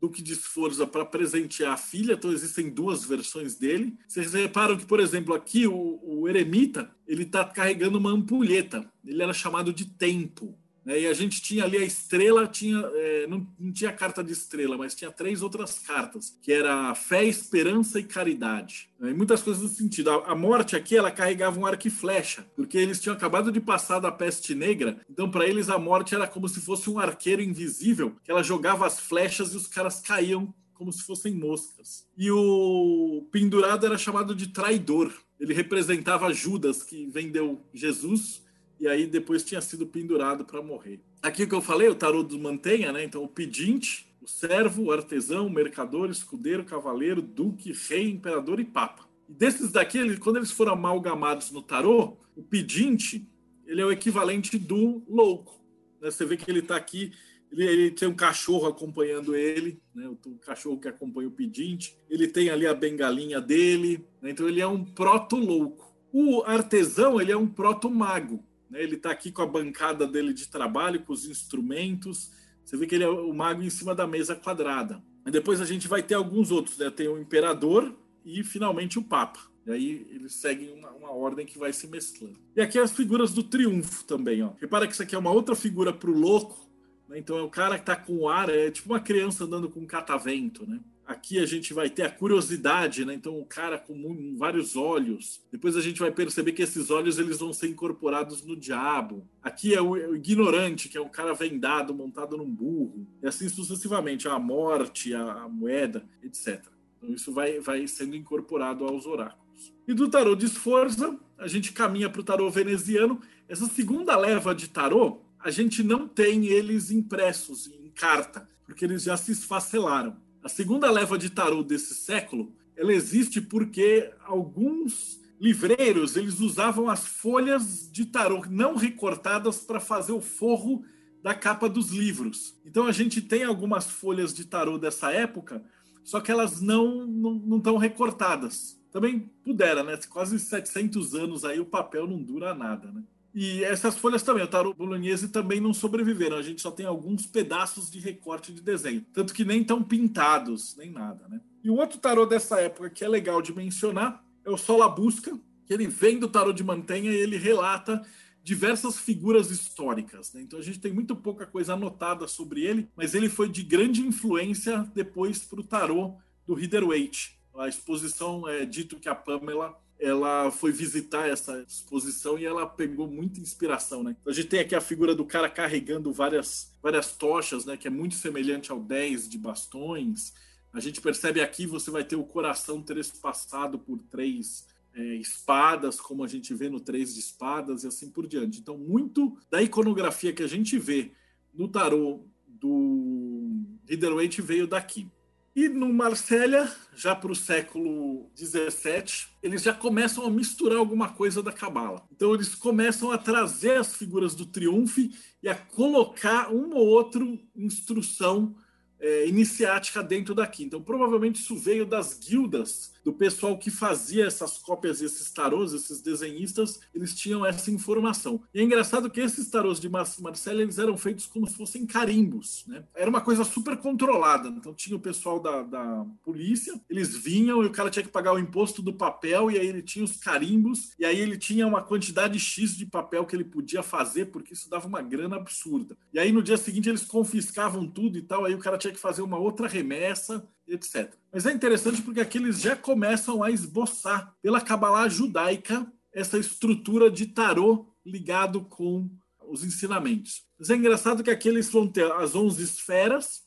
Duque de Sforza para presentear a filha. Então, existem duas versões dele. Vocês reparam que, por exemplo, aqui o, o eremita ele está carregando uma ampulheta. Ele era chamado de tempo. Né? E a gente tinha ali a estrela, tinha, é, não, não, tinha carta de estrela, mas tinha três outras cartas, que era fé, esperança e caridade. Né? E muitas coisas nesse sentido. A, a, morte aqui, ela carregava um arco e flecha, porque eles tinham acabado de passar da peste negra, então para eles a morte era como se fosse um arqueiro invisível, que ela jogava as flechas e os caras caíam como se fossem moscas. E o pendurado era chamado de traidor. Ele representava Judas, que vendeu Jesus e aí depois tinha sido pendurado para morrer. Aqui que eu falei, o tarô do Mantenha, né? Então, o pedinte, o servo, o artesão, o mercador, escudeiro, cavaleiro, duque, rei, imperador e papa. E desses daqui, quando eles foram amalgamados no tarô, o pedinte, ele é o equivalente do louco. Né? Você vê que ele está aqui, ele, ele, tem um cachorro acompanhando ele, né? o, o, cachorro que acompanha o pedinte. Ele tem ali a bengalinha dele, né? então ele é um proto-louco. O artesão, ele é um proto-mago. Né? Ele está aqui com a bancada dele de trabalho, com os instrumentos. Você vê que ele é o mago em cima da mesa quadrada. E depois a gente vai ter alguns outros. Né? Tem o imperador e finalmente o papa. E aí eles seguem uma, uma, ordem que vai se mesclando. E aqui as figuras do triunfo também. Ó. Repara que isso aqui é uma outra figura para o louco. Né? Então é o cara que está com o ar, é tipo uma criança andando com um catavento. Né? Aqui a gente vai ter a curiosidade, né? Então o cara com vários olhos. Depois a gente vai perceber que esses olhos eles vão ser incorporados no diabo. Aqui é o, é ignorante, que é o cara vendado, montado num burro. E assim sucessivamente, a morte, a, a moeda, etc. Então isso vai, vai sendo incorporado aos oráculos. E do tarô de esforça, a gente caminha para o tarô veneziano. Essa segunda leva de tarô, a gente não tem eles impressos em carta, porque eles já se esfacelaram. A segunda leva de tarô desse século, ela existe porque alguns livreiros eles usavam as folhas de tarô não recortadas para fazer o forro da capa dos livros. Então a gente tem algumas folhas de tarô dessa época, só que elas não não estão recortadas. Também pudera, né? Quase 700 anos aí o papel não dura nada, né? E essas folhas também, o tarô bolognese também não sobreviveram. A gente só tem alguns pedaços de recorte de desenho. Tanto que nem estão pintados, nem nada, né? E o outro tarô dessa época que é legal de mencionar é o Sol a Busca, que ele vem do tarô de Mantenha e ele relata diversas figuras históricas. Né? Então a gente tem muito pouca coisa anotada sobre ele, mas ele foi de grande influência depois para o tarô do Rider-Waite. A exposição é dito que a Pamela ela foi visitar essa exposição e ela pegou muita inspiração, né? A gente tem aqui a figura do cara carregando várias, várias tochas, né? Que é muito semelhante ao 10 de bastões. A gente percebe aqui, você vai ter o coração trespassado por três é, espadas, como a gente vê no três de espadas e assim por diante. Então, muito da iconografia que a gente vê no tarô do Rider-Waite veio daqui. E no Marsella, já para o século XVII, eles já começam a misturar alguma coisa da Cabala. Então eles começam a trazer as figuras do triunfo e a colocar uma ou outra instrução é, iniciática dentro daqui. Então provavelmente isso veio das guildas do pessoal que fazia essas cópias, esses tarôs, esses desenhistas, eles tinham essa informação. E é engraçado que esses tarôs de Marcelo, eles eram feitos como se fossem carimbos, né? Era uma coisa super controlada. Então tinha o pessoal da, da polícia, eles vinham e o cara tinha que pagar o imposto do papel, e aí ele tinha os carimbos, e aí ele tinha uma quantidade X de papel que ele podia fazer, porque isso dava uma grana absurda. E aí no dia seguinte eles confiscavam tudo e tal, aí o cara tinha que fazer uma outra remessa, etc. Mas é interessante porque aqui eles já começam a esboçar pela Kabbalah judaica essa estrutura de tarô ligado com os ensinamentos. Mas é engraçado que aqui eles vão ter as 11 esferas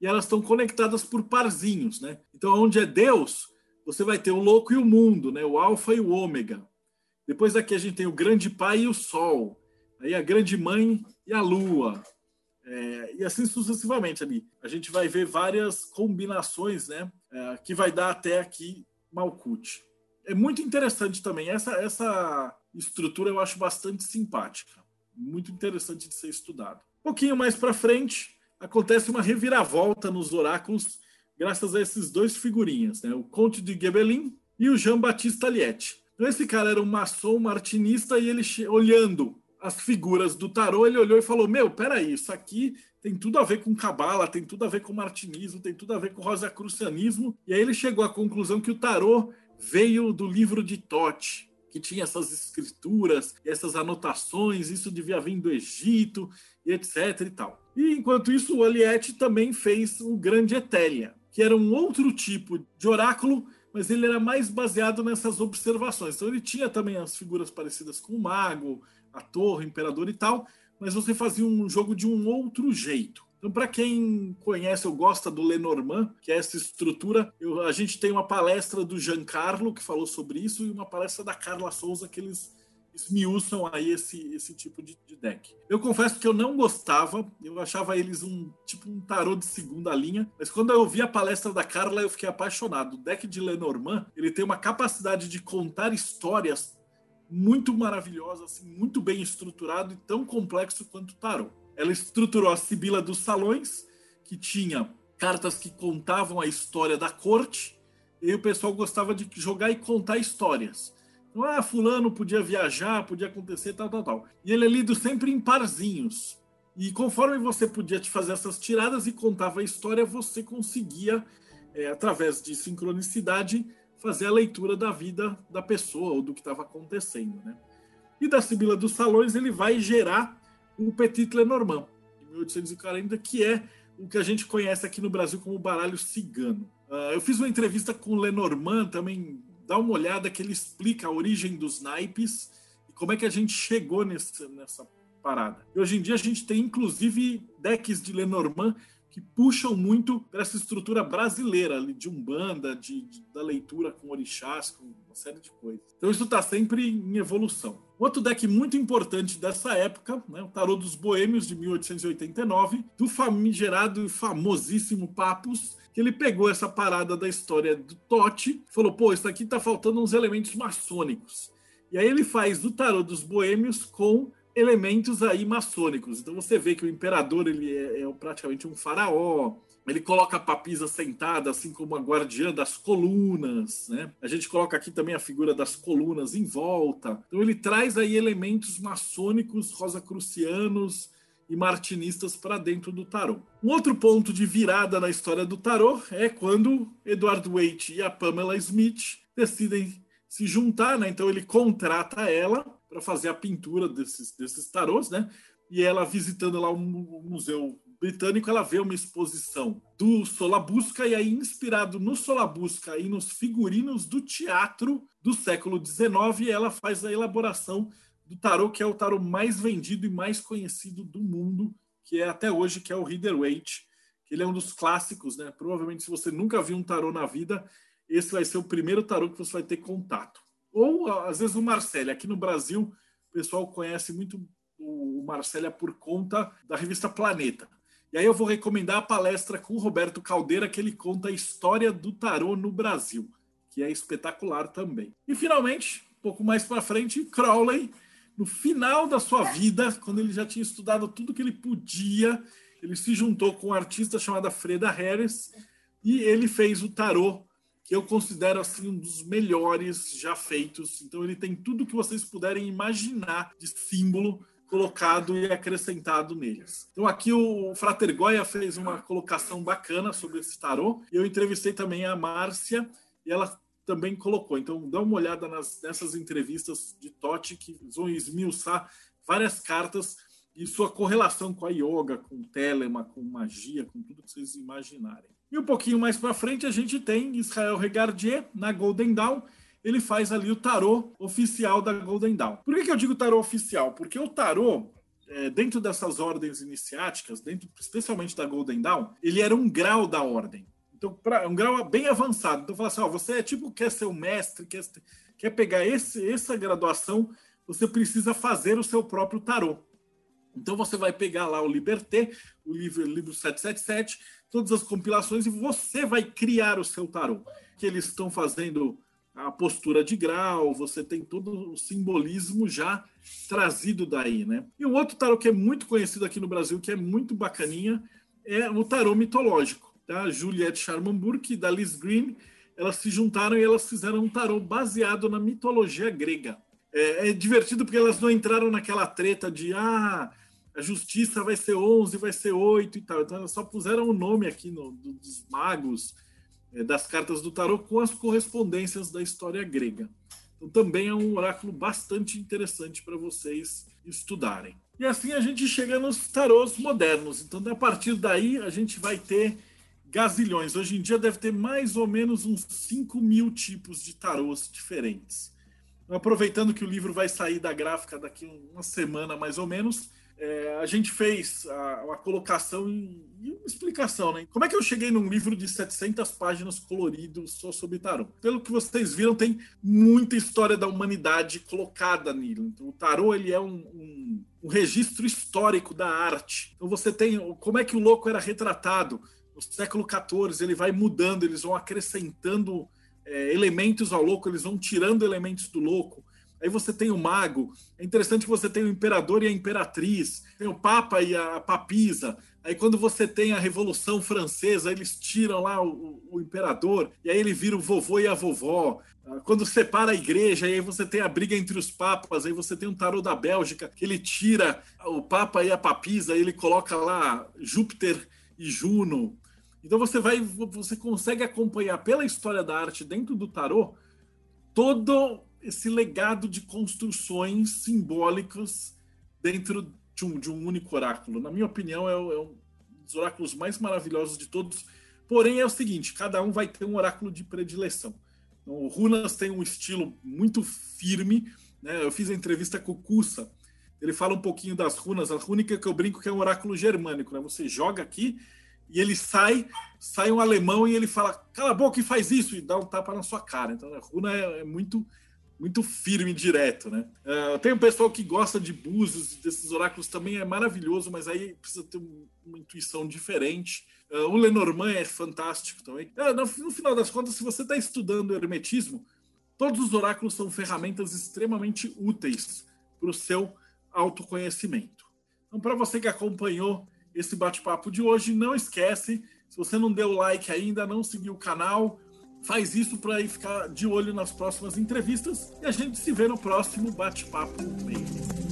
e elas estão conectadas por parzinhos, né? Então, onde é Deus, você vai ter o louco e o mundo, né? O alfa e o ômega. Depois aqui a gente tem o grande pai e o sol. Aí a grande mãe e a lua. É, e assim sucessivamente ali. A gente vai ver várias combinações, né? É, que vai dar até aqui Malkuth. É muito interessante também. Essa, essa estrutura eu acho bastante simpática. Muito interessante de ser estudado. Um pouquinho mais para frente, acontece uma reviravolta nos oráculos, graças a esses dois figurinhas, né? o Conte de Gebelin e o Jean Baptiste Aliette. Então, esse cara era um maçom martinista e ele, olhando as figuras do tarô, ele olhou e falou: Meu, peraí, isso aqui tem tudo a ver com cabala, tem tudo a ver com martinismo, tem tudo a ver com rosacrucianismo. E aí ele chegou à conclusão que o tarô veio do livro de Tote, que tinha essas escrituras, essas anotações, isso devia vir do Egito, e etc e tal. E enquanto isso, o Aliette também fez o Grande Etélia, que era um outro tipo de oráculo, mas ele era mais baseado nessas observações. Então ele tinha também as figuras parecidas com o mago, a torre, o imperador e tal, mas você fazia um jogo de um outro jeito. Então, para quem conhece ou gosta do Lenormand, que é essa estrutura, eu, a gente tem uma palestra do Giancarlo que falou sobre isso e uma palestra da Carla Souza que eles esmiuçam aí esse, esse tipo de, de, deck. Eu confesso que eu não gostava, eu achava eles um tipo um tarô de segunda linha, mas quando eu vi a palestra da Carla eu fiquei apaixonado. O deck de Lenormand, ele tem uma capacidade de contar histórias muito maravilhosa, assim, muito bem estruturado e tão complexo quanto tarô. Ela estruturou a Sibila dos Salões, que tinha cartas que contavam a história da corte, e o pessoal gostava de jogar e contar histórias. Então, ah, fulano podia viajar, podia acontecer, tal, tal, tal. E ele é lido sempre em parzinhos. E conforme você podia te fazer essas tiradas e contava a história, você conseguia, é, através de sincronicidade, fazer a leitura da vida da pessoa ou do que estava acontecendo. Né? E da Sibila dos Salões ele vai gerar o Petit Lenormand, de 1840, que é o que a gente conhece aqui no Brasil como baralho cigano. Uh, eu fiz uma entrevista com o Lenormand, também dá uma olhada que ele explica a origem dos naipes e como é que a gente chegou nesse, nessa parada. E hoje em dia a gente tem inclusive decks de Lenormand que puxam muito para essa estrutura brasileira de umbanda, de, de, da leitura com orixás, com uma série de coisas. Então isso está sempre em evolução. Outro deck muito importante dessa época, né, o Tarô dos Boêmios de 1889, do famigerado e famosíssimo Papus, que ele pegou essa parada da história do Totti, falou: pô, isso aqui tá faltando uns elementos maçônicos. E aí ele faz o tarô dos boêmios com elementos aí maçônicos. Então você vê que o imperador ele é, é praticamente um faraó. Ele coloca a papisa sentada, assim como a guardiã das colunas, né? A gente coloca aqui também a figura das colunas em volta. Então ele traz aí elementos maçônicos, rosacrucianos e martinistas para dentro do tarô. Um outro ponto de virada na história do tarô é quando Edward Waite e a Pamela Smith decidem se juntar, né? Então ele contrata ela para fazer a pintura desses, desses tarôs, né? E ela visitando lá o museu britânico, ela vê uma exposição do Solabusca e aí inspirado no Solabusca e nos figurinos do teatro do século XIX, ela faz a elaboração do tarô que é o tarô mais vendido e mais conhecido do mundo, que é até hoje que é o Rider Waite. Ele é um dos clássicos, né? Provavelmente se você nunca viu um tarô na vida, esse vai ser o primeiro tarô que você vai ter contato. Ou, às vezes, o Marcelo. Aqui no Brasil, o pessoal conhece muito o Marcelo por conta da revista Planeta. E aí eu vou recomendar a palestra com o Roberto Caldeira, que ele conta a história do tarô no Brasil, que é espetacular também. E, finalmente, um pouco mais para frente, Crowley, no final da sua vida, quando ele já tinha estudado tudo que ele podia, ele se juntou com uma artista chamada Freda Harris e ele fez o tarô que eu considero assim um dos melhores já feitos. Então ele tem tudo que vocês puderem imaginar de símbolo colocado e acrescentado neles. Então aqui o Frater Goya fez uma colocação bacana sobre esse tarô. Eu entrevistei também a Márcia e ela também colocou. Então dá uma olhada nas, nessas entrevistas de Totti que vão esmiuçar várias cartas e sua correlação com a yoga, com telema, com magia, com tudo que vocês imaginarem. E um pouquinho mais para frente a gente tem Israel Regardier na Golden Dawn. Ele faz ali o tarô oficial da Golden Dawn. Por que, que eu digo tarô oficial? Porque o tarô, é, dentro dessas ordens iniciáticas, dentro especialmente da Golden Dawn, ele era um grau da ordem. Então, pra, um grau bem avançado. Então, fala assim: ó, você é tipo, quer ser um mestre, quer, quer pegar esse, essa graduação, você precisa fazer o seu próprio tarô. Então você vai pegar lá o Liberté, o livro, o livro 777, todas as compilações e você vai criar o seu tarô. Que eles estão fazendo a postura de grau, você tem todo o simbolismo já trazido daí, né? E um outro tarô que é muito conhecido aqui no Brasil, que é muito bacaninha, é o tarô mitológico, da Juliette Charmamburg e da Liz Green. Elas se juntaram e elas fizeram um tarô baseado na mitologia grega. É, é divertido porque elas não entraram naquela treta de ah, a justiça vai ser 11, vai ser 8 e tal. Então, elas só puseram o nome aqui no, dos magos, é, das cartas do tarô, com as correspondências da história grega. Então, também é um oráculo bastante interessante para vocês estudarem. E assim a gente chega nos tarôs modernos. Então, a partir daí, a gente vai ter gazilhões. Hoje em dia deve ter mais ou menos uns 5 mil tipos de tarôs diferentes. Então, aproveitando que o livro vai sair da gráfica daqui uma semana mais ou menos, é, a gente fez a, colocação e, uma explicação, né? Como é que eu cheguei num livro de 700 páginas colorido só sobre tarô? Pelo que vocês viram, tem muita história da humanidade colocada nele. Então, o tarô ele é um, um, um registro histórico da arte. Então você tem como é que o louco era retratado no século XIV. Ele vai mudando, eles vão acrescentando é, elementos ao louco, eles vão tirando elementos do louco Aí você tem o mago. É interessante que você tem o imperador e a imperatriz, tem o papa e a papisa. Aí quando você tem a Revolução Francesa, eles tiram lá o, o, imperador e aí ele vira o vovô e a vovó. Ah, quando separa a igreja, aí você tem a briga entre os papas, aí você tem um tarô da Bélgica, que ele tira o papa e a papisa, aí ele coloca lá Júpiter e Juno. Então você vai, você consegue acompanhar pela história da arte dentro do tarô todo esse legado de construções simbólicas dentro de um, de um único oráculo. Na minha opinião, é, é um dos oráculos mais maravilhosos de todos. Porém, é o seguinte: cada um vai ter um oráculo de predileção. Então, o Runas tem um estilo muito firme. Né? Eu fiz a entrevista com o Kusa. Ele fala um pouquinho das runas. A rúnica que eu brinco que é um oráculo germânico. Né? Você joga aqui e ele sai, sai um alemão e ele fala: cala a boca e faz isso, e dá um tapa na sua cara. Então, a runa é, é muito muito firme e direto, né? Uh, tem um pessoal que gosta de búzios, desses oráculos também é maravilhoso, mas aí precisa ter uma intuição diferente. Uh, o Lenormand é fantástico também. Uh, no, no, final das contas, se você está estudando hermetismo, todos os oráculos são ferramentas extremamente úteis para o seu autoconhecimento. Então, para você que acompanhou esse bate-papo de hoje, não esquece, se você não deu like ainda, não seguiu o canal, faz isso para ficar de olho nas próximas entrevistas e a gente se vê no próximo bate-papo meio.